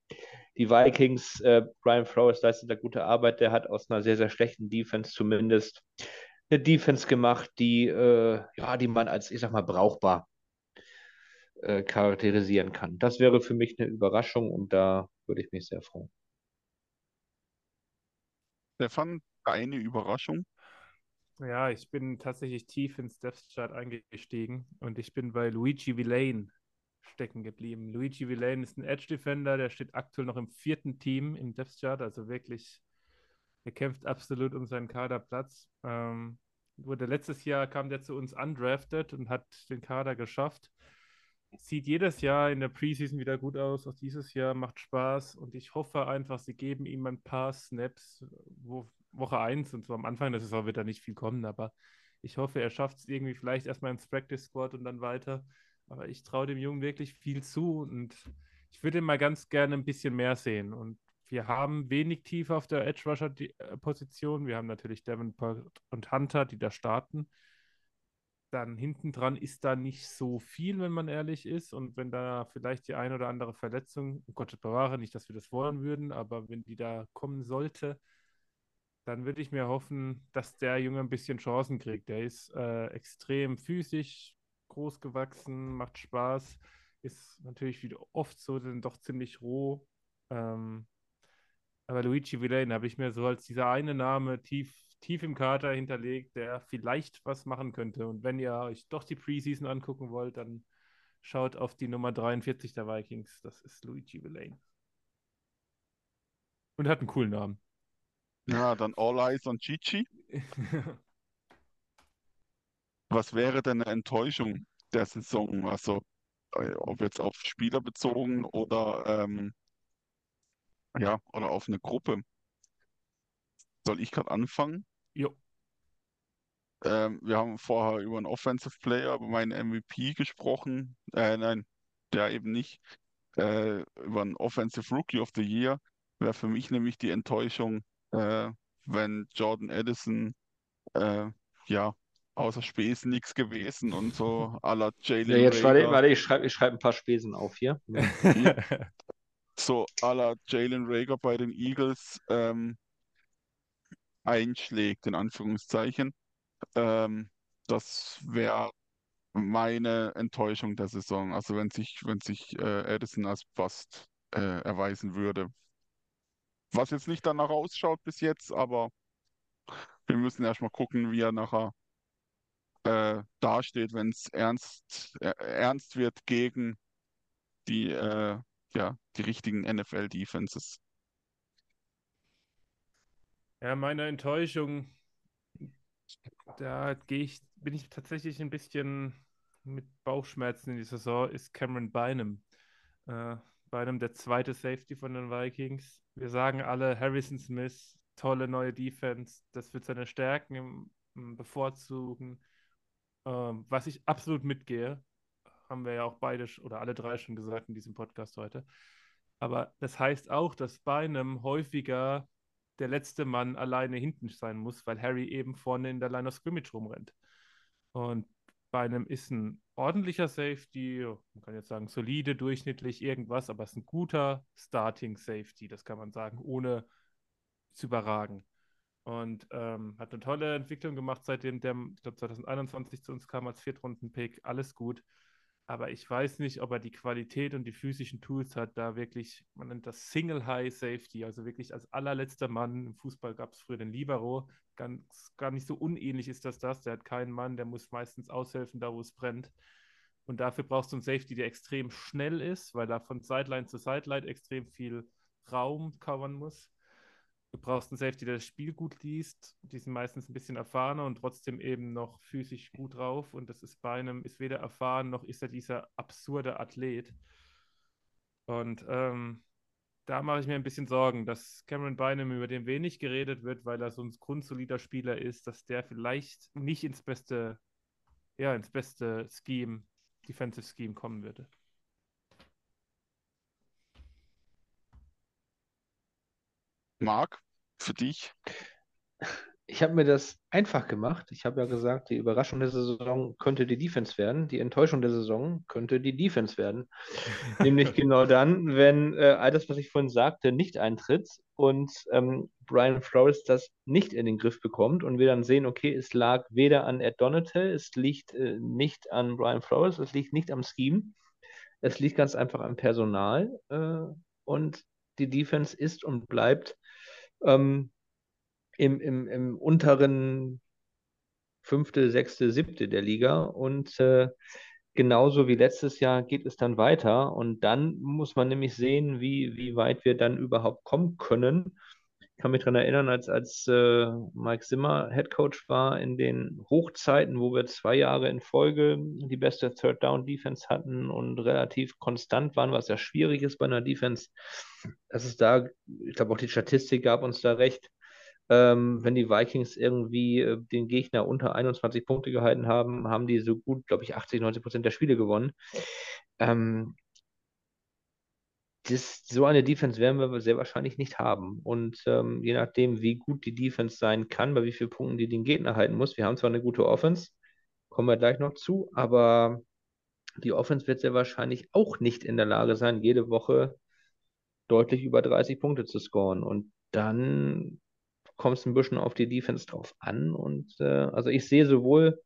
C: die Vikings, äh, Brian Flores leistet da gute Arbeit, der hat aus einer sehr, sehr schlechten Defense zumindest eine Defense gemacht, die, äh, ja, die man als, ich sag mal, brauchbar äh, charakterisieren kann. Das wäre für mich eine Überraschung und da würde ich mich sehr freuen.
B: Stefan, deine Überraschung?
D: Ja, ich bin tatsächlich tief ins Depth Chart eingestiegen und ich bin bei Luigi Villain stecken geblieben. Luigi Villain ist ein Edge Defender, der steht aktuell noch im vierten Team im Depth Chart, also wirklich, er kämpft absolut um seinen Kaderplatz. Ähm, wurde letztes Jahr kam der zu uns undrafted und hat den Kader geschafft. Sieht jedes Jahr in der Preseason wieder gut aus. Auch dieses Jahr macht Spaß und ich hoffe einfach, sie geben ihm ein paar Snaps, wo Woche 1 und so am Anfang der Saison wird da nicht viel kommen, aber ich hoffe, er schafft es irgendwie vielleicht erstmal ins Practice Squad und dann weiter. Aber ich traue dem Jungen wirklich viel zu und ich würde ihn mal ganz gerne ein bisschen mehr sehen. Und wir haben wenig Tiefe auf der Edge Rusher äh, Position. Wir haben natürlich Davenport und Hunter, die da starten. Dann hinten dran ist da nicht so viel, wenn man ehrlich ist. Und wenn da vielleicht die ein oder andere Verletzung, oh Gott bewahre, nicht, dass wir das wollen würden, aber wenn die da kommen sollte, dann würde ich mir hoffen, dass der Junge ein bisschen Chancen kriegt. Der ist äh, extrem physisch, groß gewachsen, macht Spaß, ist natürlich wie oft so dann doch ziemlich roh. Ähm, aber Luigi Villain habe ich mir so als dieser eine Name tief, tief im Kater hinterlegt, der vielleicht was machen könnte. Und wenn ihr euch doch die Preseason angucken wollt, dann schaut auf die Nummer 43 der Vikings. Das ist Luigi Villain. Und hat einen coolen Namen.
B: Ja, dann All Eyes on Chichi. Was wäre denn eine Enttäuschung der Saison? Also, ob jetzt auf Spieler bezogen oder ähm, ja, oder auf eine Gruppe. Soll ich gerade anfangen?
D: Jo.
B: Ähm, wir haben vorher über einen Offensive Player, über meinen MVP gesprochen. Äh, nein, der eben nicht. Äh, über einen Offensive Rookie of the Year wäre für mich nämlich die Enttäuschung, äh, wenn Jordan Addison, äh, ja, außer Spesen nichts gewesen und so à la Jalen
C: Ja, jetzt warte, warte ich schreibe ich schreib ein paar Spesen auf hier.
B: so à la Jalen Rager bei den Eagles ähm, einschlägt, in Anführungszeichen. Ähm, das wäre meine Enttäuschung der Saison. Also wenn sich, wenn sich äh, Addison als Bust äh, erweisen würde. Was jetzt nicht danach ausschaut bis jetzt, aber wir müssen erstmal gucken, wie er nachher äh, dasteht, wenn es ernst, äh, ernst wird gegen die, äh, ja, die richtigen NFL-Defenses.
D: Ja, meine Enttäuschung, da gehe ich, bin ich tatsächlich ein bisschen mit Bauchschmerzen in die Saison, ist Cameron Bynum. Äh, Bynum, der zweite Safety von den Vikings. Wir sagen alle, Harrison Smith, tolle neue Defense, das wird seine Stärken bevorzugen. Ähm, was ich absolut mitgehe, haben wir ja auch beide oder alle drei schon gesagt in diesem Podcast heute. Aber das heißt auch, dass Bynum häufiger der letzte Mann alleine hinten sein muss, weil Harry eben vorne in der Line of Scrimmage rumrennt. Und Bynum ist ein ordentlicher Safety, man kann jetzt sagen solide, durchschnittlich, irgendwas, aber es ist ein guter Starting Safety, das kann man sagen, ohne zu überragen. Und ähm, hat eine tolle Entwicklung gemacht, seitdem der, ich glaube, 2021 zu uns kam als Viertrunden-Pick. Alles gut. Aber ich weiß nicht, ob er die Qualität und die physischen Tools hat, da wirklich, man nennt das Single High Safety, also wirklich als allerletzter Mann. Im Fußball gab es früher den Libero, ganz, gar nicht so unähnlich ist das das. Der hat keinen Mann, der muss meistens aushelfen, da wo es brennt. Und dafür brauchst du einen Safety, der extrem schnell ist, weil er von Sideline zu Sideline extrem viel Raum covern muss. Du brauchst einen Safety, der das Spiel gut liest. Die sind meistens ein bisschen erfahrener und trotzdem eben noch physisch gut drauf. Und das ist bei einem, ist weder erfahren noch ist er dieser absurde Athlet. Und ähm, da mache ich mir ein bisschen Sorgen, dass Cameron Bynum, über den wenig geredet wird, weil er so ein grundsolider Spieler ist, dass der vielleicht nicht ins beste, ja, ins beste Scheme Defensive Scheme kommen würde.
B: Marc, für dich?
C: Ich habe mir das einfach gemacht. Ich habe ja gesagt, die Überraschung der Saison könnte die Defense werden. Die Enttäuschung der Saison könnte die Defense werden. Nämlich genau dann, wenn äh, all das, was ich vorhin sagte, nicht eintritt und ähm, Brian Flores das nicht in den Griff bekommt und wir dann sehen, okay, es lag weder an Ed Donatel, es liegt äh, nicht an Brian Flores, es liegt nicht am Scheme, es liegt ganz einfach am Personal äh, und die Defense ist und bleibt ähm, im, im, im unteren fünfte, sechste, siebte der Liga. Und äh, genauso wie letztes Jahr geht es dann weiter. Und dann muss man nämlich sehen, wie, wie weit wir dann überhaupt kommen können. Ich kann mich daran erinnern, als, als äh, Mike Zimmer Head Coach war in den Hochzeiten, wo wir zwei Jahre in Folge die beste Third Down Defense hatten und relativ konstant waren, was ja schwierig ist bei einer Defense, dass es da, ich glaube auch die Statistik gab uns da recht, ähm, wenn die Vikings irgendwie äh, den Gegner unter 21 Punkte gehalten haben, haben die so gut, glaube ich, 80, 90 Prozent der Spiele gewonnen. Ähm, das, so eine Defense werden wir sehr wahrscheinlich nicht haben. Und ähm, je nachdem, wie gut die Defense sein kann, bei wie vielen Punkten die den Gegner halten muss, wir haben zwar eine gute Offense, kommen wir gleich noch zu, aber die Offense wird sehr wahrscheinlich auch nicht in der Lage sein, jede Woche deutlich über 30 Punkte zu scoren. Und dann kommt es ein bisschen auf die Defense drauf an. Und äh, also ich sehe sowohl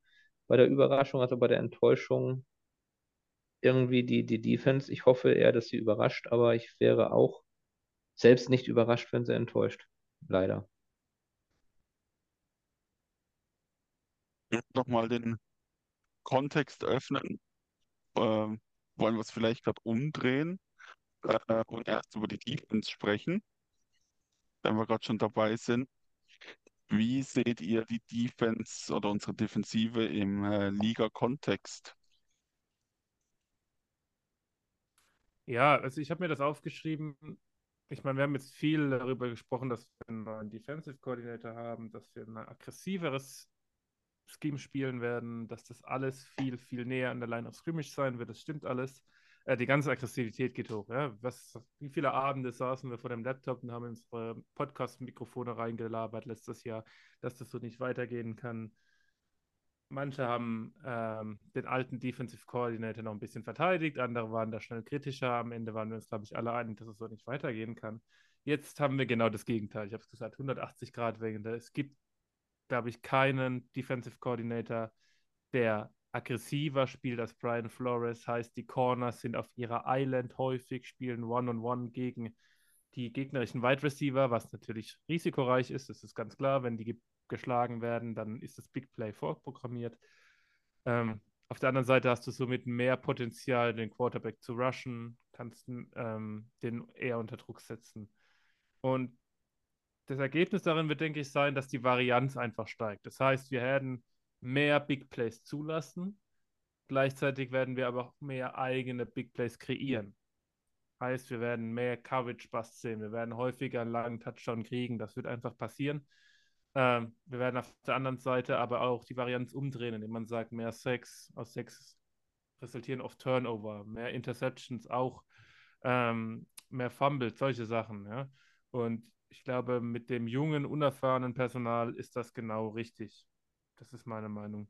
C: bei der Überraschung als auch bei der Enttäuschung irgendwie die, die Defense. Ich hoffe eher, dass sie überrascht, aber ich wäre auch selbst nicht überrascht, wenn sie enttäuscht. Leider.
B: Nochmal den Kontext öffnen. Äh, wollen wir es vielleicht gerade umdrehen äh, und erst über die Defense sprechen, wenn wir gerade schon dabei sind. Wie seht ihr die Defense oder unsere Defensive im äh, Liga-Kontext?
D: Ja, also ich habe mir das aufgeschrieben. Ich meine, wir haben jetzt viel darüber gesprochen, dass wir einen neuen Defensive Coordinator haben, dass wir ein aggressiveres Scheme spielen werden, dass das alles viel, viel näher an der Line of Scrimmage sein wird. Das stimmt alles. Äh, die ganze Aggressivität geht hoch. Ja? Was, wie viele Abende saßen wir vor dem Laptop und haben unsere Podcast-Mikrofone reingelabert letztes Jahr, dass das so nicht weitergehen kann. Manche haben ähm, den alten Defensive Coordinator noch ein bisschen verteidigt, andere waren da schnell kritischer. Am Ende waren wir uns, glaube ich, alle einig, dass es so nicht weitergehen kann. Jetzt haben wir genau das Gegenteil. Ich habe es gesagt, 180 Grad Wende. Es gibt, glaube ich, keinen Defensive Coordinator, der aggressiver spielt als Brian Flores. Heißt, die Corners sind auf ihrer Island häufig, spielen One-on-One -on -one gegen die gegnerischen Wide Receiver, was natürlich risikoreich ist. Das ist ganz klar. Wenn die geschlagen werden, dann ist das Big Play vorprogrammiert. Ähm, auf der anderen Seite hast du somit mehr Potenzial, den Quarterback zu rushen, kannst ähm, den eher unter Druck setzen. Und das Ergebnis darin wird, denke ich, sein, dass die Varianz einfach steigt. Das heißt, wir werden mehr Big Plays zulassen. Gleichzeitig werden wir aber auch mehr eigene Big Plays kreieren. Heißt, wir werden mehr Coverage-Busts sehen. Wir werden häufiger einen langen Touchdown kriegen. Das wird einfach passieren. Ähm, wir werden auf der anderen Seite aber auch die Varianz umdrehen, indem man sagt, mehr Sex aus Sex resultieren oft Turnover, mehr Interceptions auch, ähm, mehr Fumbles, solche Sachen. Ja? Und ich glaube, mit dem jungen, unerfahrenen Personal ist das genau richtig. Das ist meine Meinung.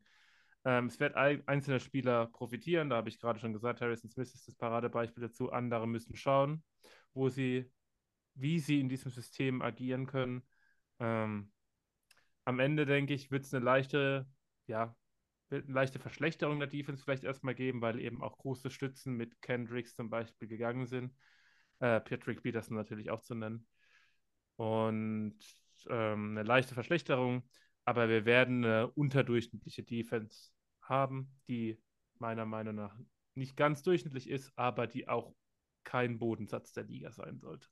D: Ähm, es wird einzelne Spieler profitieren, da habe ich gerade schon gesagt, Harrison Smith ist das Paradebeispiel dazu. Andere müssen schauen, wo sie, wie sie in diesem System agieren können. Ähm, am Ende, denke ich, wird es eine leichte, ja, eine leichte Verschlechterung der Defense vielleicht erstmal geben, weil eben auch große Stützen mit Kendricks zum Beispiel gegangen sind. Äh, Patrick Peterson natürlich auch zu nennen. Und ähm, eine leichte Verschlechterung aber wir werden eine unterdurchschnittliche Defense haben, die meiner Meinung nach nicht ganz durchschnittlich ist, aber die auch kein Bodensatz der Liga sein sollte.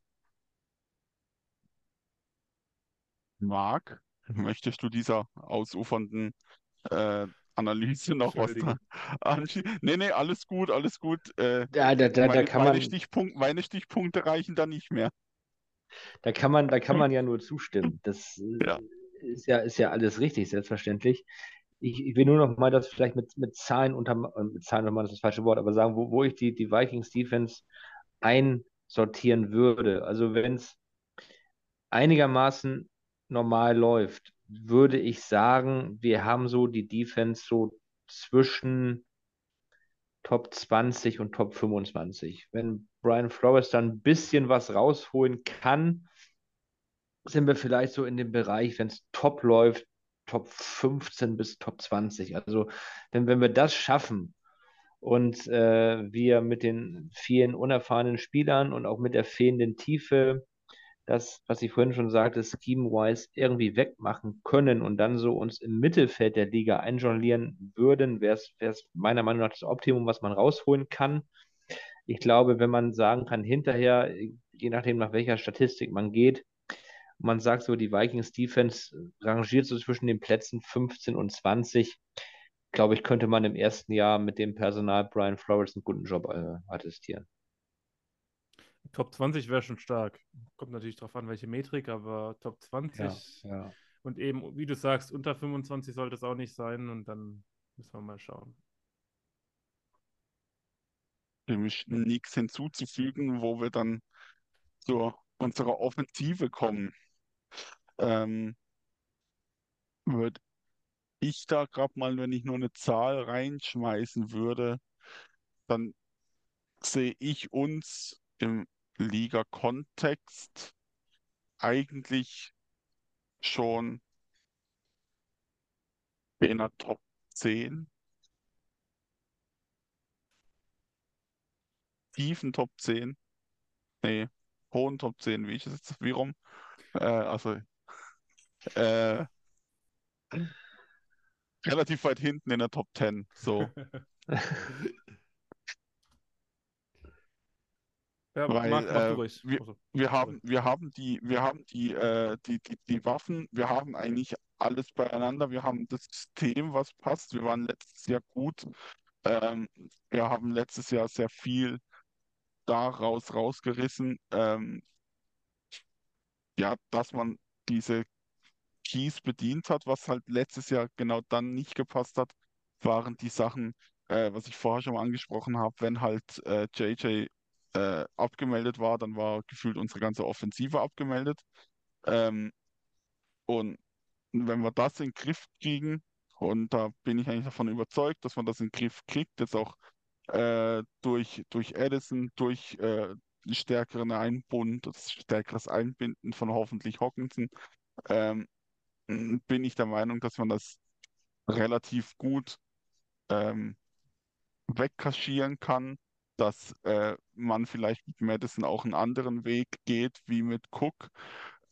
B: Marc, möchtest du dieser ausufernden äh, Analyse noch was anschließen? Nee, nee, alles gut, alles gut. Äh,
C: ja, da, da, meine, da kann
B: meine,
C: man...
B: Stichpunkt, meine Stichpunkte reichen da nicht mehr.
C: Da kann man, da kann man ja nur zustimmen. Das, äh, ja ist ja, ist ja alles richtig, selbstverständlich. ich, ich will nur noch mal das vielleicht mit, mit Zahlen unter, äh, mit Zahlen nochmal das, ist das falsche Wort, aber sagen, wo, wo ich die, die Vikings Defense einsortieren würde. Also wenn es einigermaßen normal läuft, würde ich sagen, wir haben so die Defense so zwischen Top 20 und Top 25. Wenn Brian Flores dann ein bisschen was rausholen kann, sind wir vielleicht so in dem Bereich, wenn es top läuft, Top 15 bis Top 20. Also, denn wenn wir das schaffen und äh, wir mit den vielen unerfahrenen Spielern und auch mit der fehlenden Tiefe das, was ich vorhin schon sagte, scheme-wise irgendwie wegmachen können und dann so uns im Mittelfeld der Liga einjonglieren würden, wäre es meiner Meinung nach das Optimum, was man rausholen kann. Ich glaube, wenn man sagen kann, hinterher, je nachdem, nach welcher Statistik man geht, man sagt so, die Vikings Defense rangiert so zwischen den Plätzen 15 und 20, glaube ich, könnte man im ersten Jahr mit dem Personal Brian Flores einen guten Job äh, attestieren.
D: Top 20 wäre schon stark. Kommt natürlich darauf an, welche Metrik, aber Top 20
C: ja, ja.
D: und eben, wie du sagst, unter 25 sollte es auch nicht sein und dann müssen wir mal schauen.
B: Dem ist nichts hinzuzufügen, wo wir dann zu unserer Offensive kommen. Ähm, würde ich da gerade mal, wenn ich nur eine Zahl reinschmeißen würde, dann sehe ich uns im Liga-Kontext eigentlich schon in der Top 10. Tiefen Top 10. Nee, hohen Top 10, wie ich es jetzt, wie rum? Äh, also, äh, relativ weit hinten in der Top 10, so.
D: Ja,
B: Weil
D: Marc, mach
B: äh, wir,
D: Also,
B: wir haben, wir haben die, wir haben die, äh, die, die, die Waffen, wir haben eigentlich alles beieinander. Wir haben das System, was passt. Wir waren letztes Jahr gut. Ähm, wir haben letztes Jahr sehr viel daraus rausgerissen. Ähm, ja, dass man diese Keys bedient hat, was halt letztes Jahr genau dann nicht gepasst hat, waren die Sachen, äh, was ich vorher schon mal angesprochen habe, wenn halt äh, JJ äh, abgemeldet war, dann war gefühlt unsere ganze Offensive abgemeldet. Ähm, und wenn wir das in den Griff kriegen, und da bin ich eigentlich davon überzeugt, dass man das in den Griff kriegt, jetzt auch äh, durch, durch Addison, durch äh, stärkeren Einbund, stärkeres Einbinden von hoffentlich Hockenson, ähm, bin ich der Meinung, dass man das relativ gut ähm, wegkaschieren kann, dass äh, man vielleicht mit Madison auch einen anderen Weg geht wie mit Cook,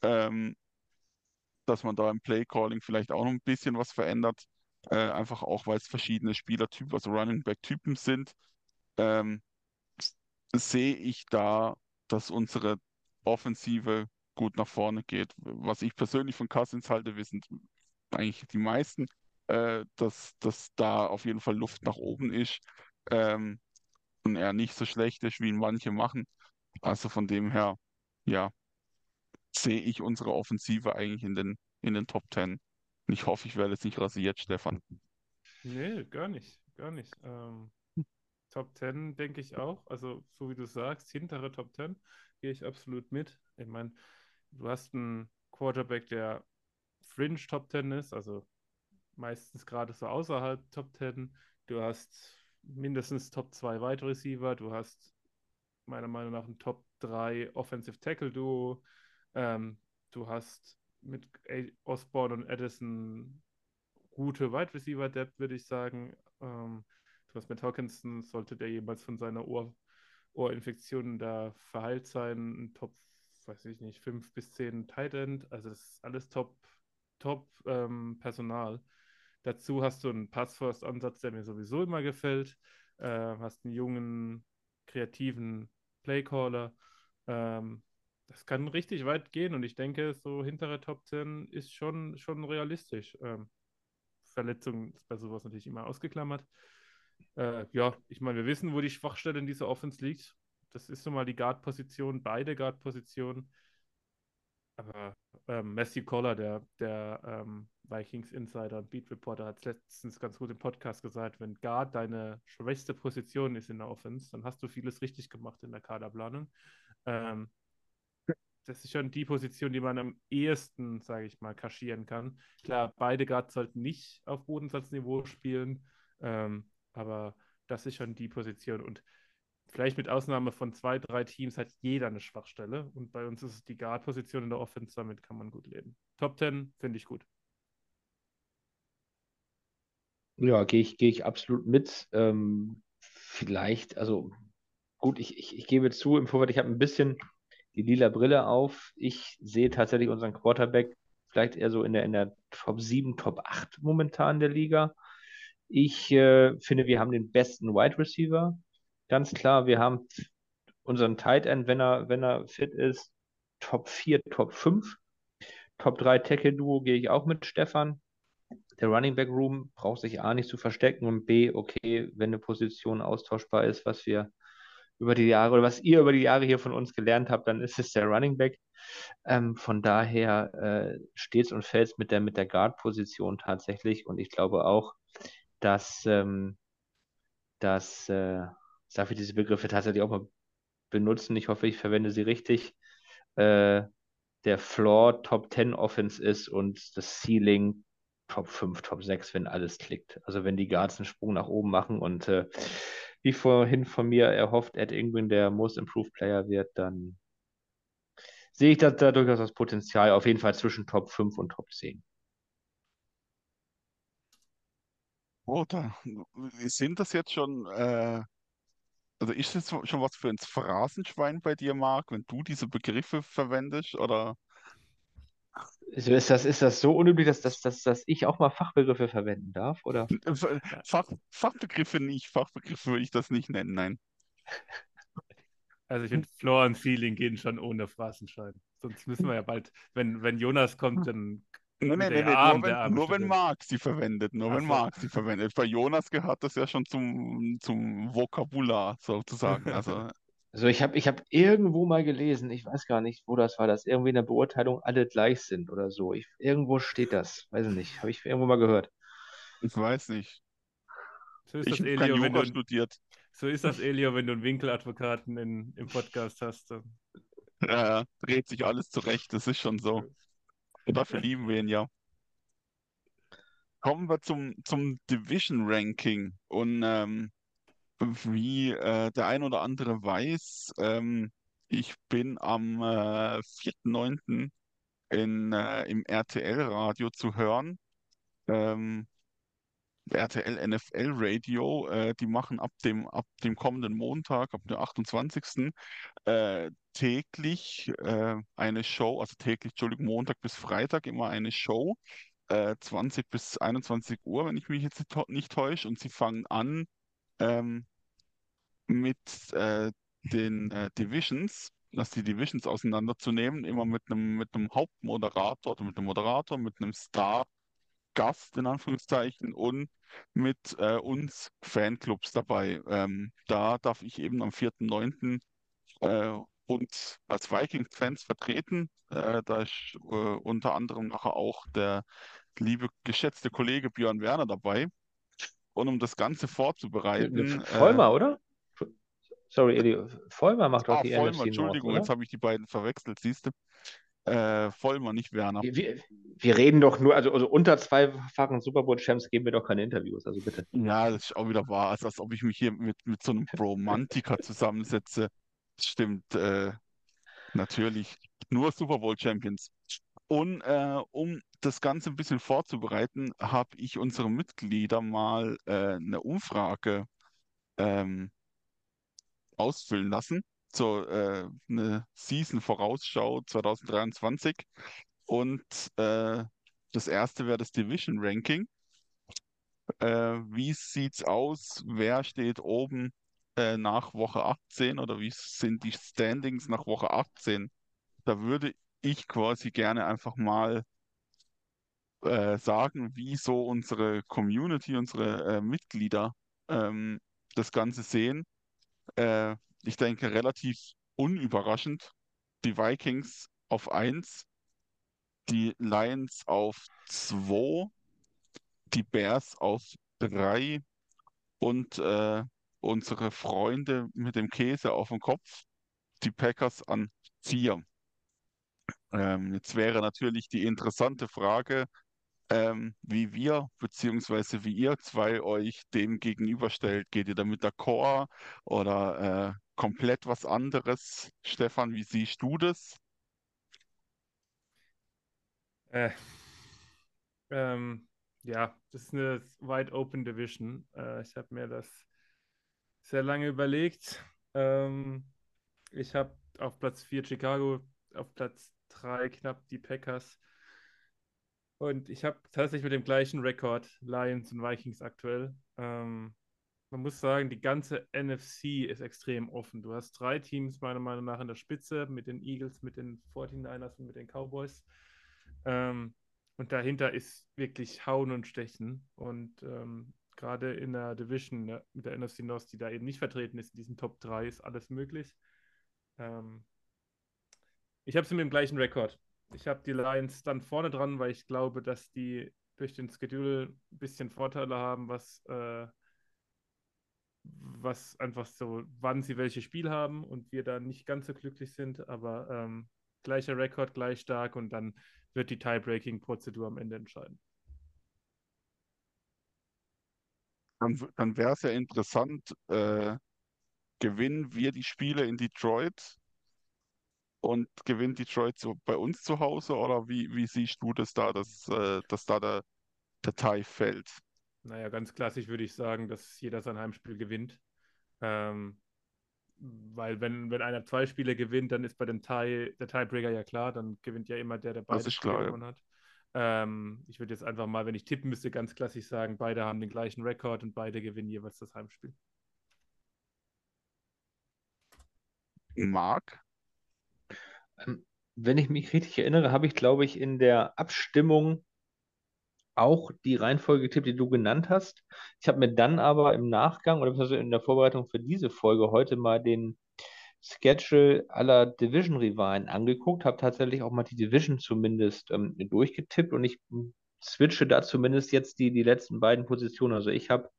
B: ähm, dass man da im Playcalling vielleicht auch noch ein bisschen was verändert, äh, einfach auch weil es verschiedene Spielertypen, also Running Back Typen sind, ähm, sehe ich da, dass unsere Offensive gut nach vorne geht. Was ich persönlich von Cousins halte, wissen eigentlich die meisten, äh, dass, dass da auf jeden Fall Luft nach oben ist ähm, er nicht so schlecht ist, wie ihn manche machen. Also von dem her, ja, sehe ich unsere Offensive eigentlich in den, in den Top 10. Und ich hoffe, ich werde jetzt nicht rasiert, Stefan.
D: Nee, gar nicht, gar nicht. Ähm, Top 10 denke ich auch. Also, so wie du sagst, hintere Top 10 gehe ich absolut mit. Ich meine, du hast einen Quarterback, der Fringe Top 10 ist, also meistens gerade so außerhalb Top 10. Du hast mindestens Top 2 Wide Receiver. Du hast meiner Meinung nach ein Top 3 Offensive Tackle Duo. Ähm, du hast mit Osborne und Addison gute Wide Receiver Depth, würde ich sagen. Ähm, du hast mit Hawkinson, sollte der jemals von seiner Ohr Ohrinfektion da verheilt sein, ein Top, weiß ich nicht, 5 bis 10 Tight End. Also das ist alles Top, Top ähm, Personal. Dazu hast du einen Pass-First-Ansatz, der mir sowieso immer gefällt. Äh, hast einen jungen, kreativen Playcaller. Ähm, das kann richtig weit gehen und ich denke, so hintere Top 10 ist schon, schon realistisch. Ähm, Verletzung ist bei sowas natürlich immer ausgeklammert. Äh, ja, ich meine, wir wissen, wo die Schwachstelle in dieser Offense liegt. Das ist nun mal die Guard-Position, beide Guard-Positionen. Aber ähm, Matthew Coller, der, der ähm, Vikings Insider und Beat Reporter, hat letztens ganz gut im Podcast gesagt, wenn Guard deine schwächste Position ist in der Offense, dann hast du vieles richtig gemacht in der Kaderplanung. Ähm, das ist schon die Position, die man am ehesten, sage ich mal, kaschieren kann. Klar, beide Guards sollten nicht auf Bodensatzniveau spielen, ähm, aber das ist schon die Position. Und vielleicht mit Ausnahme von zwei, drei Teams hat jeder eine Schwachstelle. Und bei uns ist es die Guard-Position in der Offense, damit kann man gut leben. Top 10 finde ich gut.
C: Ja, gehe ich, gehe ich absolut mit. Ähm, vielleicht, also gut, ich, ich, ich gebe zu, im Vorfeld, ich habe ein bisschen die lila Brille auf. Ich sehe tatsächlich unseren Quarterback vielleicht eher so in der, in der Top 7, Top 8 momentan der Liga. Ich äh, finde, wir haben den besten Wide Receiver. Ganz klar, wir haben unseren Tight End, wenn er, wenn er fit ist, Top 4, Top 5. Top 3 Tackle-Duo gehe ich auch mit Stefan. Der Running Back Room braucht sich A nicht zu verstecken und B, okay, wenn eine Position austauschbar ist, was wir über die Jahre oder was ihr über die Jahre hier von uns gelernt habt, dann ist es der Running Back. Ähm, von daher äh, steht es und fällt es mit der, mit der Guard-Position tatsächlich und ich glaube auch, dass, ähm, dass äh, darf ich diese Begriffe tatsächlich auch mal benutzen. Ich hoffe, ich verwende sie richtig. Äh, der Floor Top 10 Offense ist und das Ceiling Top 5, Top 6, wenn alles klickt. Also wenn die Guards einen Sprung nach oben machen und äh, wie vorhin von mir erhofft, Ed Ingwin der Most Improved Player wird, dann sehe ich da, da durchaus das Potenzial, auf jeden Fall zwischen Top 5 und Top 10.
B: Oder sind das jetzt schon, äh, also ist das schon was für ein Phrasenschwein bei dir, Marc, wenn du diese Begriffe verwendest? Oder
C: Also ist das, ist das so unüblich, dass, dass, dass, dass ich auch mal Fachbegriffe verwenden darf? Oder?
B: Fach, Fachbegriffe nicht, Fachbegriffe würde ich das nicht nennen, nein.
D: Also ich finde, Floor und Ceiling gehen schon ohne Phrasenschein. Sonst müssen wir ja bald, wenn, wenn Jonas kommt, dann Der
B: nee,
D: Arm,
B: nur wenn, nur wenn. Marc sie verwendet, nur
D: Ach
B: wenn
D: so.
B: Marc sie verwendet. Bei Jonas gehört das ja schon zum, zum Vokabular sozusagen. Also,
C: Also ich habe ich hab irgendwo mal gelesen, ich weiß gar nicht, wo das war, dass irgendwie in der Beurteilung alle gleich sind oder so. Ich, irgendwo steht das, weiß ich nicht, habe ich irgendwo mal gehört.
B: ich weiß nicht.
D: So ist
B: Ich
D: das,
B: habe kein
D: Elio, wenn du,
B: studiert.
D: so ist das, Elio, wenn du einen Winkeladvokaten in, im Podcast hast. dann-
B: Ja, dreht sich alles zurecht, das ist schon so. Dafür lieben wir ihn ja. Kommen wir zum, zum Division Ranking. Und ähm, wie äh, der ein oder andere weiß, ähm, ich bin am äh, 4.9. In, äh, im RTL-Radio zu hören. Ähm, RTL NFL Radio, äh, die machen ab dem, ab dem kommenden Montag, ab dem 28. Äh, täglich äh, eine Show, also täglich, Entschuldigung, Montag bis Freitag immer eine Show, äh, 20 bis 21 Uhr, wenn ich mich jetzt nicht, täusche. Und sie fangen an ähm, mit äh, den äh, Divisions, dass die Divisions auseinanderzunehmen, immer mit einem mit Hauptmoderator oder mit einem Moderator, mit einem Star-Gast in Anführungszeichen und mit äh, uns Fanclubs dabei. Ähm, da darf ich eben am 4.9. Äh, uns als Vikings-Fans vertreten. Äh, da ist äh, unter anderem nachher auch der liebe, geschätzte Kollege Björn Werner dabei. Und um das Ganze vorzubereiten, äh,
C: Vollmer, oder? Sorry, Eli, Vollmer macht doch
B: ah,
C: die
B: Vollmer,
C: NFC
B: Entschuldigung,
C: oder?
B: jetzt habe ich die beiden verwechselt, siehst du? Äh, Vollmer, nicht Werner.
C: Wir, wir, reden doch nur, also, also unter zweifachen Super Bowl-Champs geben wir doch keine Interviews, also bitte.
B: Ja, das ist auch wieder wahr. Also, als ob ich mich hier mit, mit so einem Romantiker zusammensetze. Das stimmt, äh, natürlich. Nur Super Bowl Champions. Und äh, um das Ganze ein bisschen vorzubereiten, habe ich unsere Mitglieder mal äh, eine Umfrage ähm, ausfüllen lassen. So äh, eine Season-Vorausschau 2023. Und äh, das erste wäre das Division Ranking. Äh, wie sieht's aus? Wer steht oben äh, nach Woche 18 oder wie sind die Standings nach Woche 18? Da würde ich quasi gerne einfach mal äh, sagen, wie so unsere Community, unsere äh, Mitglieder ähm, das Ganze sehen. Äh, ich denke, relativ unüberraschend, die Vikings auf 1, die Lions auf 2, die Bears auf 3 und äh, unsere Freunde mit dem Käse auf dem Kopf, die Packers an 4. Ähm, jetzt wäre natürlich die interessante Frage, ähm, wie wir beziehungsweise wie ihr zwei euch dem gegenüberstellt. Geht ihr damit d'accord oder äh, komplett was anderes? Stefan, wie siehst du das?
D: Äh, ähm, ja, das ist eine wide open Division. Äh, ich habe mir das sehr lange überlegt. Ähm, ich habe auf Platz 4 Chicago, auf Platz 3 knapp die Packers. Und ich habe tatsächlich mit dem gleichen Rekord Lions und Vikings aktuell. Ähm, man muss sagen, die ganze NFC ist extrem offen. Du hast drei Teams meiner Meinung nach in der Spitze mit den Eagles, mit den 49ers und mit den Cowboys. Ähm, und dahinter ist wirklich Hauen und Stechen. Und ähm, gerade in der Division ne, mit der NFC North, die da eben nicht vertreten ist, in diesen Top 3 ist alles möglich. Ähm, ich habe sie mit dem gleichen Rekord. Ich habe die Lions dann vorne dran, weil ich glaube, dass die durch den Schedule ein bisschen Vorteile haben, was, äh, was einfach so, wann sie welche Spiel haben und wir da nicht ganz so glücklich sind, aber ähm, gleicher Rekord, gleich stark und dann wird die Tie-Breaking-Prozedur am Ende entscheiden.
B: Dann, dann wäre es ja interessant, äh, gewinnen wir die Spiele in Detroit und gewinnt Detroit so bei uns zu Hause oder wie, wie siehst du das da, dass, äh, dass da der, der Tie fällt?
D: Naja, ganz klassisch würde ich sagen, dass jeder sein Heimspiel gewinnt. Ähm, weil wenn, wenn einer zwei Spiele gewinnt, dann ist bei dem Tie der Tiebreaker ja klar, dann gewinnt ja immer der, der beide
B: Spiele
D: gewonnen hat. Ähm, ich würde jetzt einfach mal, wenn ich tippen müsste, ganz klassisch sagen, beide haben den gleichen Rekord und beide gewinnen jeweils das Heimspiel.
B: Marc?
C: Ähm, wenn ich mich richtig erinnere, habe ich, glaube ich, in der Abstimmung auch die Reihenfolge getippt, die du genannt hast. Ich habe mir dann aber im Nachgang oder in der Vorbereitung für diese Folge heute mal den Schedule aller Division-Rivalen angeguckt, habe tatsächlich auch mal die Division zumindest ähm, durchgetippt und ich switche da zumindest jetzt die, die letzten beiden Positionen. Also ich habe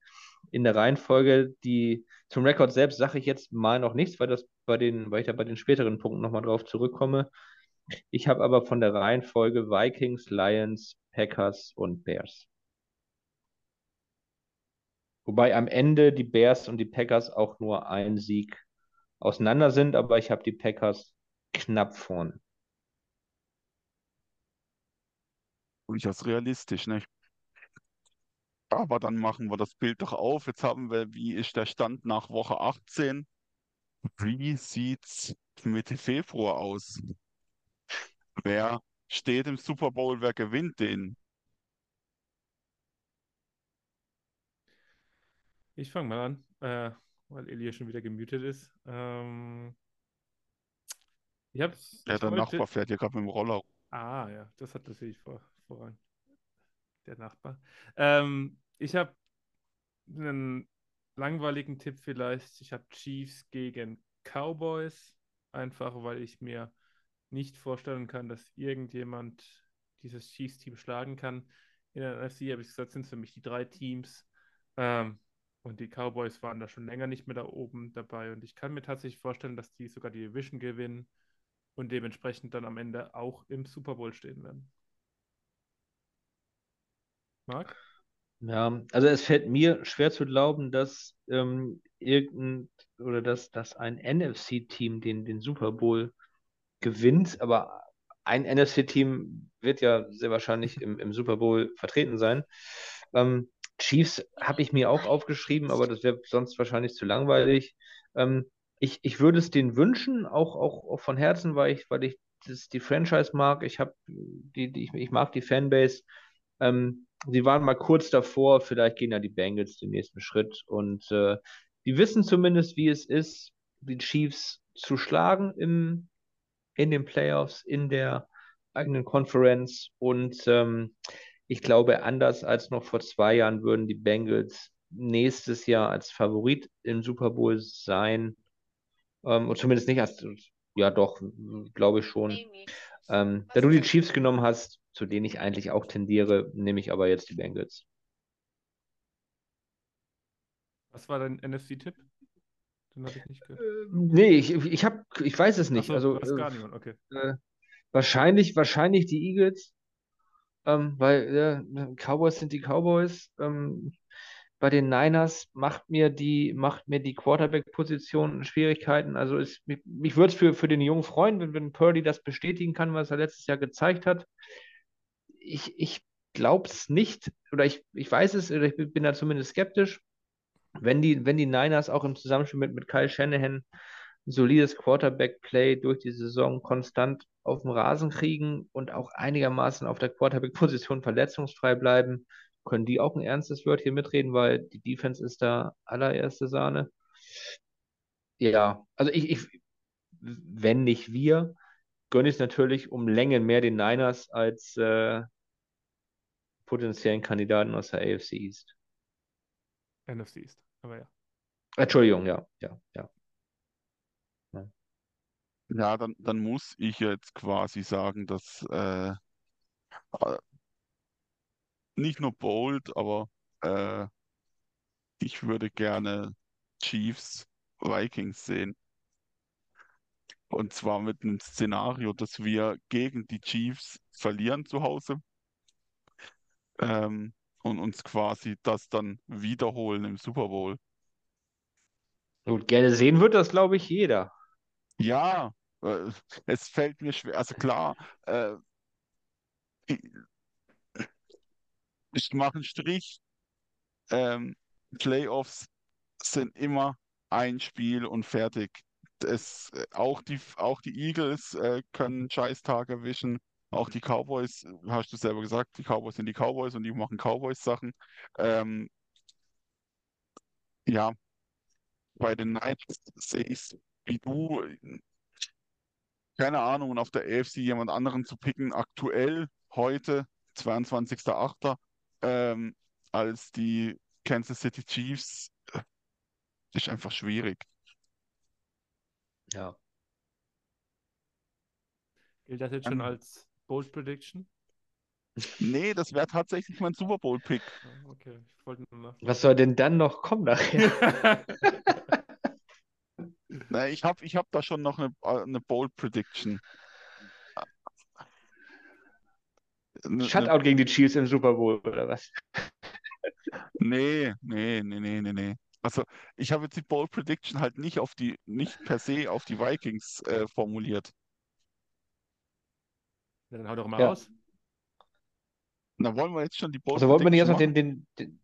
C: in der Reihenfolge die zum Rekord selbst sage ich jetzt mal noch nichts, weil das bei den, weil ich da bei den späteren Punkten nochmal drauf zurückkomme. Ich habe aber von der Reihenfolge Vikings, Lions, Packers und Bears. Wobei am Ende die Bears und die Packers auch nur ein Sieg auseinander sind, aber ich habe die Packers knapp vorne.
B: Durchaus realistisch, ne? Aber dann machen wir das Bild doch auf. Jetzt haben wir, wie ist der Stand nach Woche 18? Wie sieht's Mitte Februar aus? Wer steht im Super Bowl? Wer gewinnt den?
D: Ich fange mal an, äh, weil Elia schon wieder gemutet ist. Ähm, ich hab's,
B: Ja,
D: ich
B: der. Nachbar fährt hier gerade mit dem Roller.
D: Ah, ja, das hat natürlich vor, voran. Der Nachbar. Ähm, ich habe einen langweiligen Tipp vielleicht. Ich habe Chiefs gegen Cowboys, einfach weil ich mir nicht vorstellen kann, dass irgendjemand dieses Chiefs-Team schlagen kann. In der NFC habe ich gesagt, sind es für mich die drei Teams. Ähm, und die Cowboys waren da schon länger nicht mehr da oben dabei. Und ich kann mir tatsächlich vorstellen, dass die sogar die Division gewinnen und dementsprechend dann am Ende auch im Super Bowl stehen werden. Marc?
C: Ja, also es fällt mir schwer zu glauben, dass ähm, irgendein oder dass, dass ein NFC-Team den, den Super Bowl gewinnt, aber ein NFC-Team wird ja sehr wahrscheinlich im, im Super Bowl vertreten sein. Ähm, Chiefs habe ich mir auch aufgeschrieben, aber das wäre sonst wahrscheinlich zu langweilig. Ähm, ich, ich würde es denen wünschen, auch, auch, auch von Herzen, weil ich, weil ich das, die Franchise mag. Ich habe die, die, ich, ich mag die Fanbase. Ähm, sie waren mal kurz davor, vielleicht gehen ja die Bengals den nächsten Schritt und äh, die wissen zumindest, wie es ist, die Chiefs zu schlagen im, in den Playoffs, in der eigenen Conference und ähm, ich glaube, anders als noch vor zwei Jahren würden die Bengals nächstes Jahr als Favorit im Super Bowl sein. Ähm, und zumindest nicht als, ja doch, glaube ich schon. Ähm, da du die Chiefs genommen hast, zu denen ich eigentlich auch tendiere, nehme ich aber jetzt die Bengals.
D: Was war dein NFC-Tipp? Den hatte ich nicht gehört.
C: Nee, ich, ich, hab, ich weiß es nicht.
D: Achso,
C: also äh,
D: niemanden, okay.
C: äh, wahrscheinlich, wahrscheinlich die Eagles, ähm, weil äh, Cowboys sind die Cowboys. Ähm, bei den Niners macht mir die, macht mir die Quarterback-Position Schwierigkeiten. Also ist, mich, mich würde es für, für den jungen Freund, wenn, wenn Purdy das bestätigen kann, was er letztes Jahr gezeigt hat. Ich, ich glaube es nicht, oder ich, ich weiß es, oder ich bin da zumindest skeptisch. Wenn die, wenn die Niners auch im Zusammenspiel mit, mit Kyle Shanahan ein solides Quarterback-Play durch die Saison konstant auf dem Rasen kriegen und auch einigermaßen auf der Quarterback-Position verletzungsfrei bleiben, können die auch ein ernstes Wörtchen mitreden, weil die Defense ist da allererste Sahne. Ja, also ich, ich wenn nicht wir, gönne ich es natürlich um Längen mehr den Niners als äh, potenziellen Kandidaten aus der AFC East.
D: NFC East, aber ja.
C: Entschuldigung, ja, ja, ja.
B: Ja, dann, dann muss ich jetzt quasi sagen, dass äh, äh, nicht nur bold, aber äh, ich würde gerne Chiefs Vikings sehen. Und zwar mit einem Szenario, dass wir gegen die Chiefs verlieren zu Hause ähm, und uns quasi das dann wiederholen im Super Bowl.
C: Gut, gerne sehen wird das, glaube ich, jeder.
B: Ja, äh, es fällt mir schwer. Also klar, äh, ich, mache einen Strich. Ähm, Playoffs sind immer ein Spiel und fertig. Es, äh, auch die, auch die Eagles äh, können einen Scheißtag erwischen. Auch die Cowboys, hast du selber gesagt, die Cowboys sind die Cowboys und die machen Cowboys-Sachen. Ähm, ja, bei den Knights sehe ich es wie du. Keine Ahnung, und auf der AFC jemand anderen zu picken, aktuell heute, 22.08., ähm, als die Kansas City Chiefs, äh, ist einfach schwierig.
C: Ja.
D: Gilt das jetzt schon
B: Ähm.
D: als Bold Prediction?
B: Nee, das wäre tatsächlich mein Super Bowl-Pick.
D: Ah, Okay, ich wollte nur nach.
C: Was soll denn dann noch kommen nachher?
B: Nee, ich habe ich hab da schon noch eine, äh, eine Bold Prediction. Eine, eine,
C: Shutout gegen die Chiefs im Super Bowl, oder was?
B: nee, nee, nee, nee, nee, nee. Also ich habe jetzt die Bold Prediction halt nicht auf die, nicht per se auf die Vikings äh, formuliert.
D: Ja, dann hau doch mal
C: Ja.
D: raus.
B: Na, wollen wir jetzt schon die Bold
C: Also wollten wir nicht erst noch den, den, den,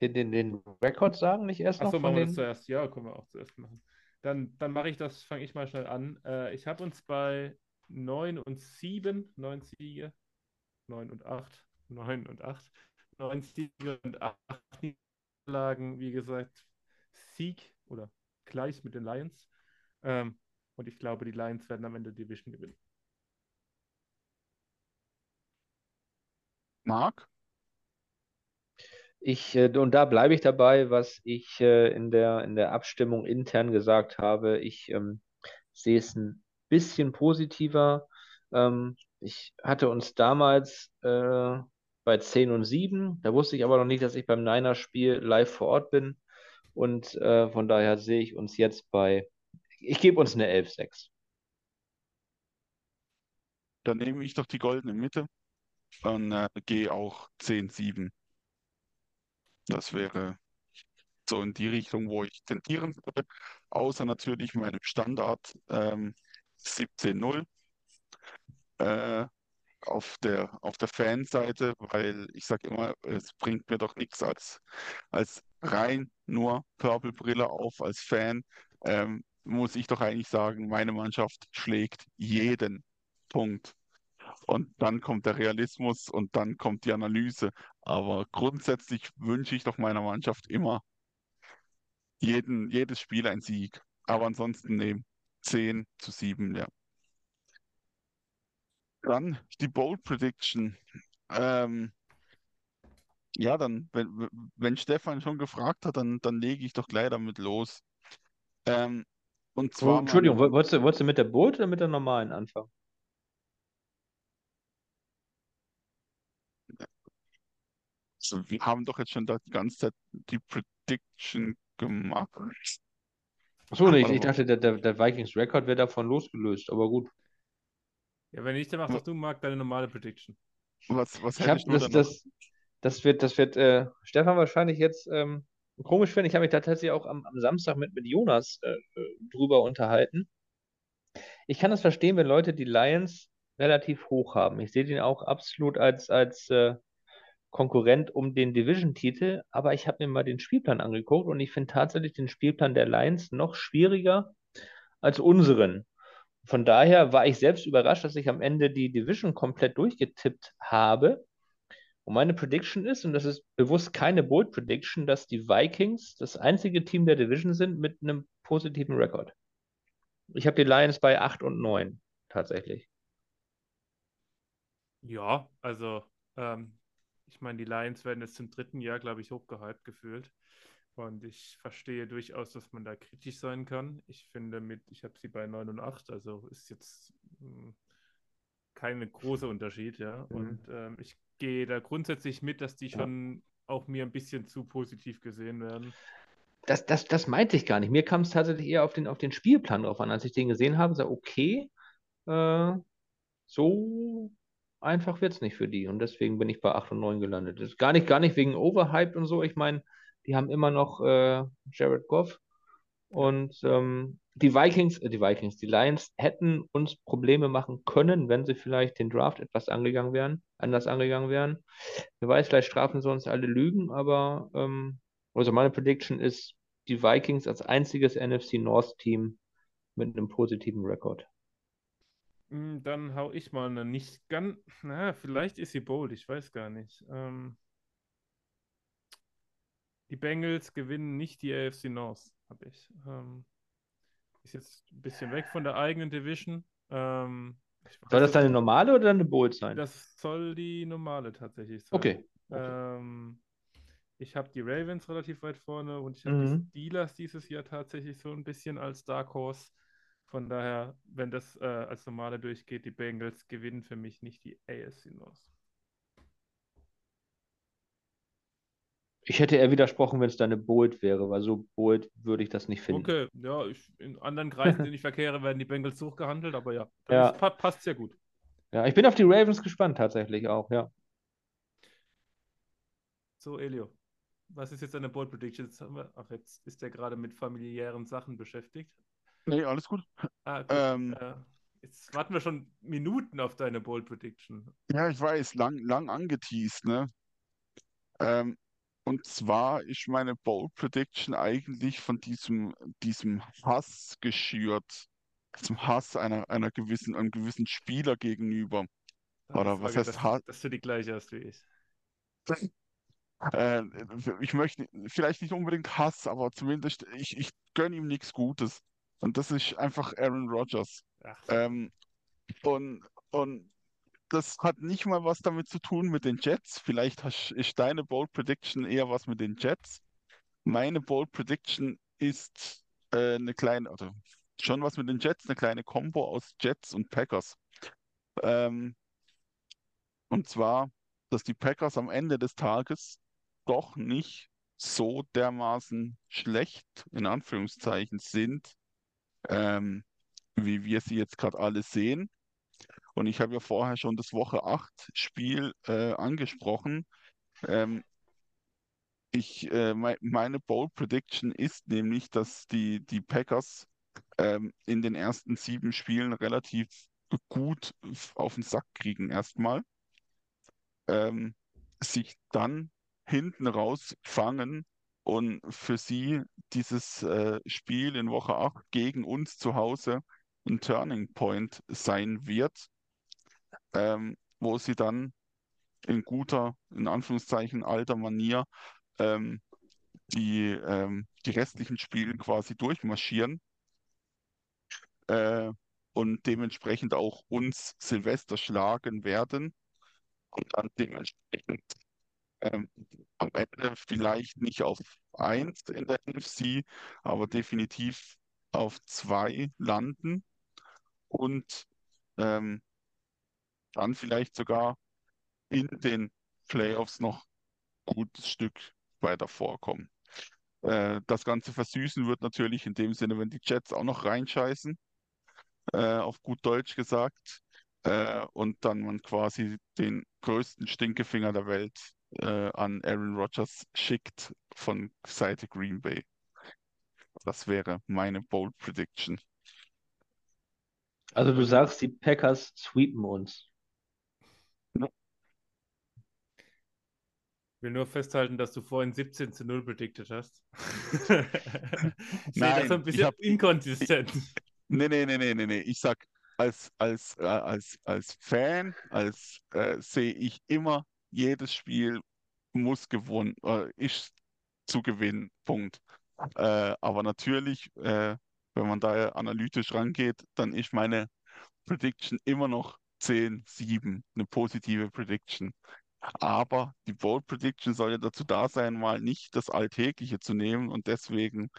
C: den, den, den Rekord sagen, nicht erst noch
D: Achso, machen wir das zuerst. Ja, können wir auch zuerst machen. Dann, dann mache ich das, fange ich mal schnell an. Äh, ich habe uns bei 9 und 7, 9 Siege, 9 und 8, 9 und 8, 9 Siege und 8 Niederlagen, wie gesagt, Sieg oder gleich mit den Lions. Ähm, und ich glaube, die Lions werden am Ende die Division gewinnen.
B: Mark?
C: Ich, äh, und da bleibe ich dabei, was ich äh, in der, in der Abstimmung intern gesagt habe. Ich ähm, sehe es ein bisschen positiver. Ähm, ich hatte uns damals äh, bei 10 und 7. Da wusste ich aber noch nicht, dass ich beim Niners-Spiel live vor Ort bin. Und äh, von daher sehe ich uns jetzt bei, ich gebe uns eine 11-6.
B: Dann nehme ich doch die goldene Mitte und äh, gehe auch 10-7. Das wäre so in die Richtung, wo ich tendieren würde. Außer natürlich meinem Standard ähm, 17-0 äh, auf der, auf der Fanseite, weil ich sage immer, es bringt mir doch nichts als, als rein nur Purple Brille auf als Fan. Ähm, muss ich doch eigentlich sagen, meine Mannschaft schlägt jeden Punkt. Und dann kommt der Realismus und dann kommt die Analyse. Aber grundsätzlich wünsche ich doch meiner Mannschaft immer jeden, jedes Spiel ein Sieg. Aber ansonsten nehmen 10 zu 7, ja. Dann die Bold Prediction. Ähm, ja, dann, wenn, wenn Stefan schon gefragt hat, dann, dann lege ich doch gleich damit los. Ähm, und
C: Oh,
B: zwar
C: Entschuldigung,
B: meine,
C: woll- wolltest du, wolltest du mit der Boot oder mit der normalen anfangen?
B: Wir haben doch jetzt schon da die ganze Zeit die Prediction gemacht.
C: Achso, ich, ich dachte, der, der, der Vikings Record wäre davon losgelöst, aber gut.
D: Ja, wenn nicht, dann mach doch du, Marc, deine normale Prediction.
B: Was, was
C: Ich
B: hätte
C: habe
B: ich nur
C: das, das, das wird, das wird äh, Stefan wahrscheinlich jetzt ähm, komisch finden. Ich habe mich da tatsächlich auch am, am Samstag mit, mit Jonas äh, drüber unterhalten. Ich kann das verstehen, wenn Leute die Lions relativ hoch haben. Ich sehe den auch absolut als, als äh, Konkurrent um den Division-Titel, aber ich habe mir mal den Spielplan angeguckt und ich finde tatsächlich den Spielplan der Lions noch schwieriger als unseren. Von daher war ich selbst überrascht, dass ich am Ende die Division komplett durchgetippt habe. Und meine Prediction ist, und das ist bewusst keine Bold Prediction, dass die Vikings das einzige Team der Division sind mit einem positiven Rekord. Ich habe die Lions bei 8 und 9 tatsächlich.
D: Ja, also, ähm, ich meine, die Lions werden jetzt zum dritten Jahr, glaube ich, hochgehypt gefühlt. Und ich verstehe durchaus, dass man da kritisch sein kann. Ich finde mit, ich habe sie bei 9 und 8, also ist jetzt mh, kein großer Unterschied, ja.
C: Mhm.
D: Und ähm, ich gehe da grundsätzlich mit, dass die schon auch mir ein bisschen zu positiv gesehen werden.
C: Das, das, das meinte ich gar nicht. Mir kam es tatsächlich eher auf den, auf den Spielplan drauf an. Als ich den gesehen habe, sage okay, äh, so einfach wird es nicht für die. Und deswegen bin ich bei 8 und 9 gelandet. Das ist gar nicht, gar nicht wegen Overhyped und so. Ich meine, die haben immer noch äh, Jared Goff. Und ähm, die Vikings, äh, die Vikings, die Lions hätten uns Probleme machen können, wenn sie vielleicht den Draft etwas angegangen wären, anders angegangen wären. Wer weiß, vielleicht strafen sie uns alle Lügen, aber ähm, also meine Prediction ist, die Vikings als einziges NFC North Team mit einem positiven Rekord.
D: Mm, Dann hau ich mal eine nicht ganz, na, vielleicht ist sie bold, ich weiß gar nicht. Ähm, die Bengals gewinnen nicht die AFC North, habe ich. Ähm, ist jetzt ein bisschen weg von der eigenen Division. Ähm,
C: Soll das
D: jetzt-
C: dann eine normale oder eine Bold sein?
D: Das soll die normale tatsächlich sein.
C: Okay. okay.
D: Ähm, ich habe die Ravens relativ weit vorne und ich habe
C: Mhm.
D: die Steelers dieses Jahr tatsächlich so ein bisschen als Dark Horse. Von daher, wenn das äh, als normale durchgeht, die Bengals gewinnen für mich nicht die AFC North.
C: Ich hätte eher widersprochen, wenn es dann eine Bold wäre, weil so bold würde ich das nicht finden.
D: Okay, ja, ich, in anderen Kreisen, in denen ich verkehre, werden die Bengals hochgehandelt, aber ja, dann
C: Ja.
D: ist- pa passt sehr gut.
C: Ja, ich bin auf die Ravens gespannt tatsächlich auch, ja.
D: So, Elio, was ist jetzt deine Bold Prediction? Ach, jetzt ist er gerade mit familiären Sachen beschäftigt.
B: Nee, alles gut.
D: Ah, gut.
B: Ähm,
D: Äh, jetzt warten wir schon Minuten auf deine Bold Prediction.
B: Ja, ich weiß, lang, lang angeteased, ne? Ähm, und zwar ist meine Bold Prediction eigentlich von diesem, diesem Hass geschürt, diesem Hass einer, einer gewissen, einem gewissen Spieler gegenüber.
D: Ah,
B: Oder was heißt
D: dass,
B: ha-
D: dass du die gleiche hast wie ich.
B: Äh, ich möchte vielleicht nicht unbedingt Hass, aber zumindest ich, ich gönne ihm nichts Gutes. Und das ist einfach Aaron Rodgers. Ähm, und, und das hat nicht mal was damit zu tun mit den Jets. Vielleicht hast, ist deine Bold Prediction eher was mit den Jets. Meine Bold Prediction ist äh, eine kleine, also schon was mit den Jets, eine kleine Combo aus Jets und Packers. Ähm, und zwar, dass die Packers am Ende des Tages doch nicht so dermaßen schlecht, in Anführungszeichen, sind, ähm, wie wir sie jetzt gerade alle sehen. Und ich habe ja vorher schon das Woche 8 Spiel äh, angesprochen. Ähm, ich, äh, mei- meine Bold Prediction ist nämlich, dass die, die Packers ähm, in den ersten sieben Spielen relativ gut auf den Sack kriegen erstmal. Ähm, sich dann hinten raus fangen und für sie dieses äh, Spiel in Woche 8 gegen uns zu Hause ein Turning Point sein wird, ähm, wo sie dann in guter, in Anführungszeichen, alter Manier ähm, die, ähm, die restlichen Spiele quasi durchmarschieren äh, und dementsprechend auch uns Silvester schlagen werden und dann dementsprechend ähm, am Ende vielleicht nicht auf 1 in der NFC, aber definitiv auf 2 landen und ähm, dann vielleicht sogar in den Playoffs noch gutes Stück weiter vorkommen. Äh, das Ganze versüßen wird natürlich in dem Sinne, wenn die Jets auch noch reinscheißen, äh, auf gut Deutsch gesagt, äh, und dann man quasi den größten Stinkefinger der Welt äh, an Aaron Rodgers schickt von Seite Green Bay. Das wäre meine Bold Prediction.
C: Also du sagst, die Packers sweepen uns.
D: Ich will nur festhalten, dass du vorhin 17 zu 0 predicted hast. ich sehe das
B: Nein,
D: so ein
B: ich
D: bisschen
B: hab-
D: inkonsistent.
B: Nee, nee, nee, nee, nee, nee. Ich sag, als, als, äh, als, als Fan, als äh, sehe ich immer, jedes Spiel muss gewonnen, äh, ist zu gewinnen. Punkt. Äh, aber natürlich, äh, wenn man da analytisch rangeht, dann ist meine Prediction immer noch 10-7, eine positive Prediction. Aber die Bold Prediction soll ja dazu da sein, mal nicht das Alltägliche zu nehmen und deswegen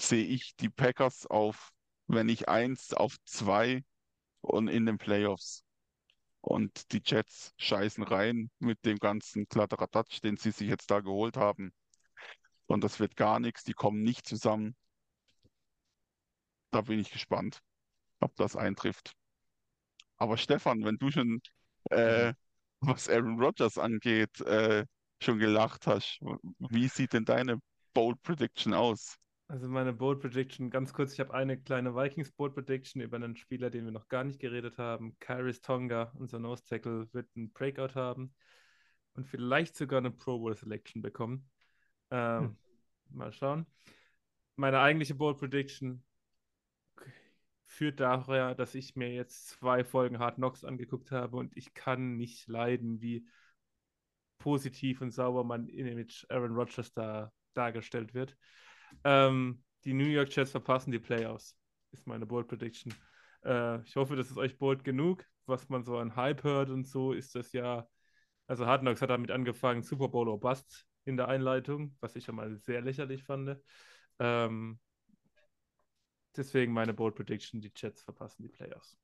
B: sehe ich die Packers auf, wenn nicht eins, auf zwei und in den Playoffs. Und die Jets scheißen rein mit dem ganzen Kladderadatsch, den sie sich jetzt da geholt haben. Und das wird gar nichts, die kommen nicht zusammen. Da bin ich gespannt, ob das eintrifft. Aber Stefan, wenn du schon, äh, was Aaron Rodgers angeht, äh, schon gelacht hast, wie sieht denn deine Bold Prediction aus?
D: Also meine Bold Prediction, ganz kurz, ich habe eine kleine Vikings Bold Prediction über einen Spieler, den wir noch gar nicht geredet haben. Kairis Tonga, unser Nose Tackle, wird einen Breakout haben und vielleicht sogar eine Pro Bowl Selection bekommen. Ähm, Mal schauen. Meine eigentliche Bold Prediction führt daher, dass ich mir jetzt zwei Folgen Hard Knocks angeguckt habe und ich kann nicht leiden, wie positiv und sauber mein Image Aaron Rodgers da dargestellt wird. Ähm, die New York Jets verpassen die Playoffs, ist meine Bold Prediction. Äh, ich hoffe, das ist euch bold genug. Was man so an Hype hört und so, ist das ja. Also Hard Knocks hat damit angefangen, Super Bowl or Bust in der Einleitung, was ich schon mal sehr lächerlich fand. Ähm, deswegen meine Bold Prediction: die Jets verpassen die Playoffs.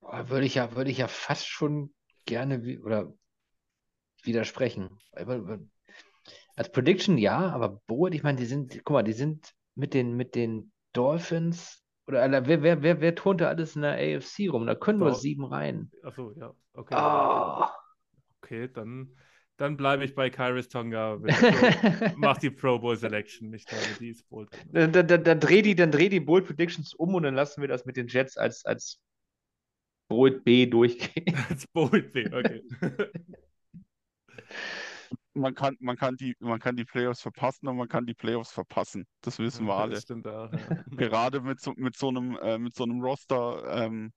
C: Würde ich ja, würde ich ja fast schon gerne oder widersprechen. Als Prediction ja, aber Bold, ich meine, die sind, guck mal, die sind mit den, mit den Dolphins oder Alter, wer, wer, wer, wer turnt da alles in der AFC rum? Da können nur sieben rein.
D: Achso, ja. Okay.
C: Ah.
D: Okay, dann, dann bleibe ich bei Kairis Tonga. Mach die Pro Bowl Selection. Ich glaube, die ist bold.
C: Dann, dann, dann, dann dreh die, dann dreh die Bold Predictions um und dann lassen wir das mit den Jets als, als Bold B durchgehen.
D: Als bold B, okay.
B: Man kann, man kann die, man kann die Playoffs verpassen und man kann die Playoffs verpassen. Das wissen wir alle.
D: Das stimmt auch. Ja.
B: Gerade mit so, mit so einem, äh, mit so einem Roster ähm,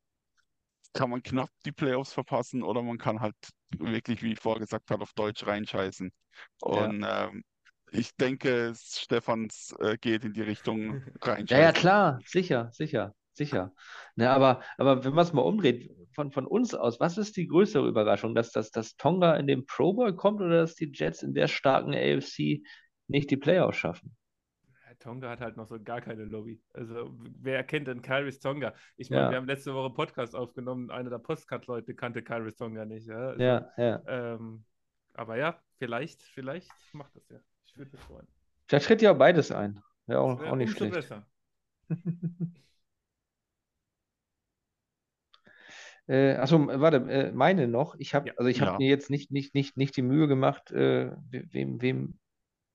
B: kann man knapp die Playoffs verpassen oder man kann halt wirklich, wie ich vorher gesagt habe, auf Deutsch reinscheißen. Und ähm, ich denke, Stefans äh, geht in die Richtung
C: Ja,
B: reinscheißen.
C: ja, klar, sicher, sicher, sicher. Ne, aber, aber wenn man es mal umdreht, von, von uns aus, was ist die größere Überraschung, dass, dass, dass Tonga in den Pro Bowl kommt oder dass die Jets in der starken AFC nicht die Playoffs schaffen?
D: Tonga hat halt noch so gar keine Lobby. Also, wer kennt denn Kairis Tonga? Ich meine,
C: Ja.
D: wir haben letzte Woche Podcast aufgenommen. Einer der Postcard-Leute kannte Kairis Tonga nicht. Ja, also,
C: Ja, ja.
D: Ähm, aber ja, vielleicht, vielleicht macht das ja. Ich würde mich freuen.
C: Vielleicht tritt ja auch beides ein. Ja, auch,
D: wär
C: auch nicht schlecht.
D: besser.
C: Äh, achso, warte, äh, meine noch. Ich habe,
D: Ja.
C: also ich habe
B: Ja.
C: mir jetzt nicht, nicht, nicht, nicht die Mühe gemacht, äh, we- wem, wem,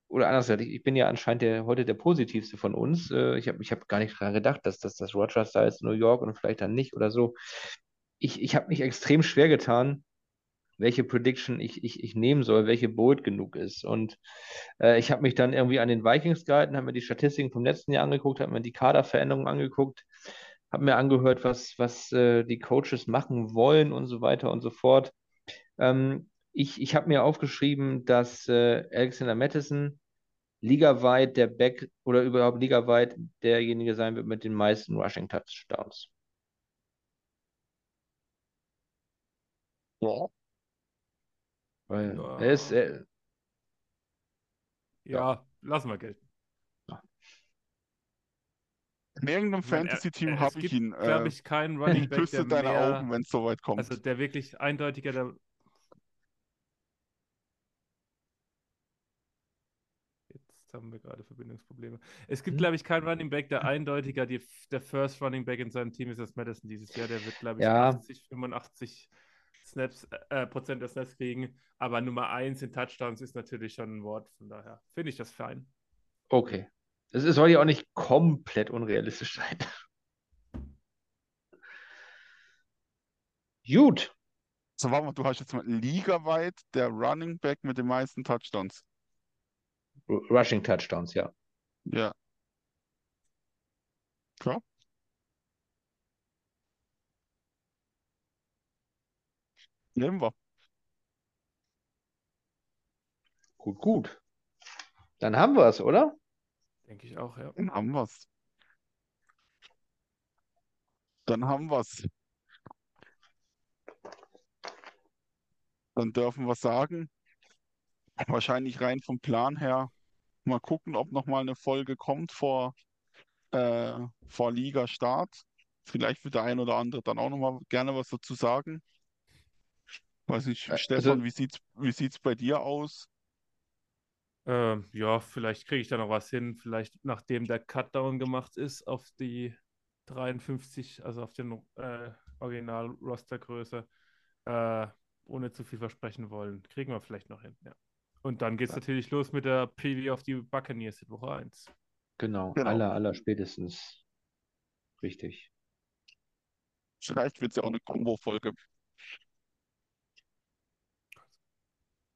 C: oder anders gesagt, ich, bin ja anscheinend der, heute der positivste von uns. Äh, ich habe ich hab gar nicht dran gedacht, dass, dass das Rogers da ist New York und vielleicht dann nicht oder so. Ich, ich habe mich extrem schwer getan, welche Prediction ich, ich, ich nehmen soll, welche bold genug ist. Und äh, ich habe mich dann irgendwie an den Vikings gehalten, habe mir die Statistiken vom letzten Jahr angeguckt, habe mir die Kaderveränderungen angeguckt, habe mir angehört, was, was äh, die Coaches machen wollen und so weiter und so fort. Ähm, ich ich habe mir aufgeschrieben, dass äh, Alexander Mattison ligaweit der Back oder überhaupt ligaweit derjenige sein wird mit den meisten Rushing Touchdowns.
B: Ja.
C: Weil
D: Ja.
C: er ist, äh,
D: Ja, lassen wir gelten.
B: In irgendeinem Fantasy-Team habe
D: es
B: ich
D: gibt,
B: ihn.
D: glaube
B: Äh,
D: ich, keinen Running Back,
B: küsse
D: der
B: deine
D: mehr,
B: Augen, wenn es soweit kommt.
D: also der wirklich eindeutiger der haben wir gerade Verbindungsprobleme. Es gibt,
C: Hm?
D: glaube ich, keinen Running Back, der eindeutiger die, der First Running Back in seinem Team ist als Madison dieses Jahr. Der wird, glaube ich,
C: Ja.
D: 80, 85 Snaps, äh, Prozent der Snaps kriegen. Aber Nummer 1 in Touchdowns ist natürlich schon ein Wort. Von daher finde ich das fein.
C: Okay. Es soll ja auch nicht komplett unrealistisch sein. Gut.
B: So, warte mal, du hast jetzt mal ligaweit der Running Back mit den meisten Touchdowns.
C: R- Rushing Touchdowns, ja.
B: Ja. Klar. Nehmen wir.
C: Gut, gut. Dann haben wir es, oder?
D: Denke ich auch, ja.
B: Dann haben wir's. Dann haben wir's. Dann dürfen wir sagen, wahrscheinlich rein vom Plan her, mal gucken, ob noch mal eine Folge kommt vor, äh, vor Liga-Start. Vielleicht wird der ein oder andere dann auch noch mal gerne was dazu sagen. Weiß nicht,
C: Äh,
B: Stefan,
C: also-
B: wie sieht's, wie sieht's bei dir aus?
D: Ähm, ja, vielleicht kriege ich da noch was hin. Vielleicht nachdem der Cutdown gemacht ist auf die 53, also auf den äh, Original-Rostergröße, äh, ohne zu viel versprechen wollen. Kriegen wir vielleicht noch hin, ja. Und dann geht es
B: Ja.
D: natürlich los mit der Preview auf die Buccaneers in Woche 1.
C: Genau.
B: Genau.
C: Aller, aller spätestens. Richtig.
B: Vielleicht wird es ja auch eine Combo-Folge.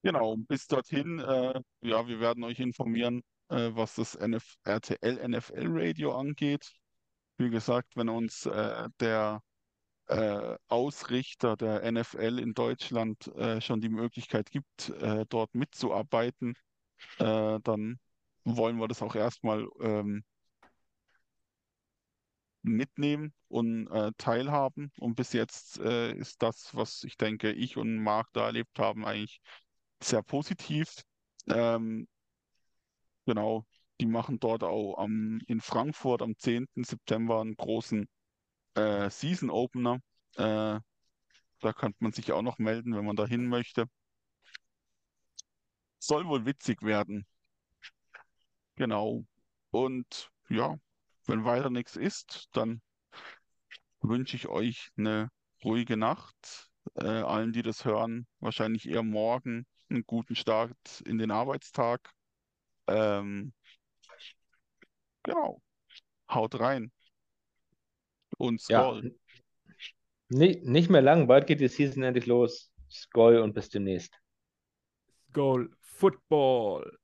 B: Genau, bis dorthin, äh, ja, wir werden euch informieren, äh, was das NF RTL NFL Radio angeht. Wie gesagt, wenn uns äh, der äh, Ausrichter der NFL in Deutschland äh, schon die Möglichkeit gibt, äh, dort mitzuarbeiten, dann wollen wir das auch erstmal ähm, mitnehmen und äh, teilhaben. Und bis jetzt äh, ist das, was ich denke, ich und Marc da erlebt haben, eigentlich sehr positiv. Ähm, genau, die machen dort auch am, in Frankfurt am 10. September einen großen äh, Season Opener. Äh, da kann man sich auch noch melden, wenn man da hin möchte. Soll wohl witzig werden. Genau. Und ja, wenn weiter nichts ist, dann wünsche ich euch eine ruhige Nacht. Äh, allen, die das hören, wahrscheinlich eher morgen einen guten Start in den Arbeitstag. Ähm, genau. Haut rein. Und
C: Ja.
B: Skoll.
C: Nicht, nicht mehr lang, bald geht die Season endlich los. Skoll und bis demnächst.
D: Goal Football.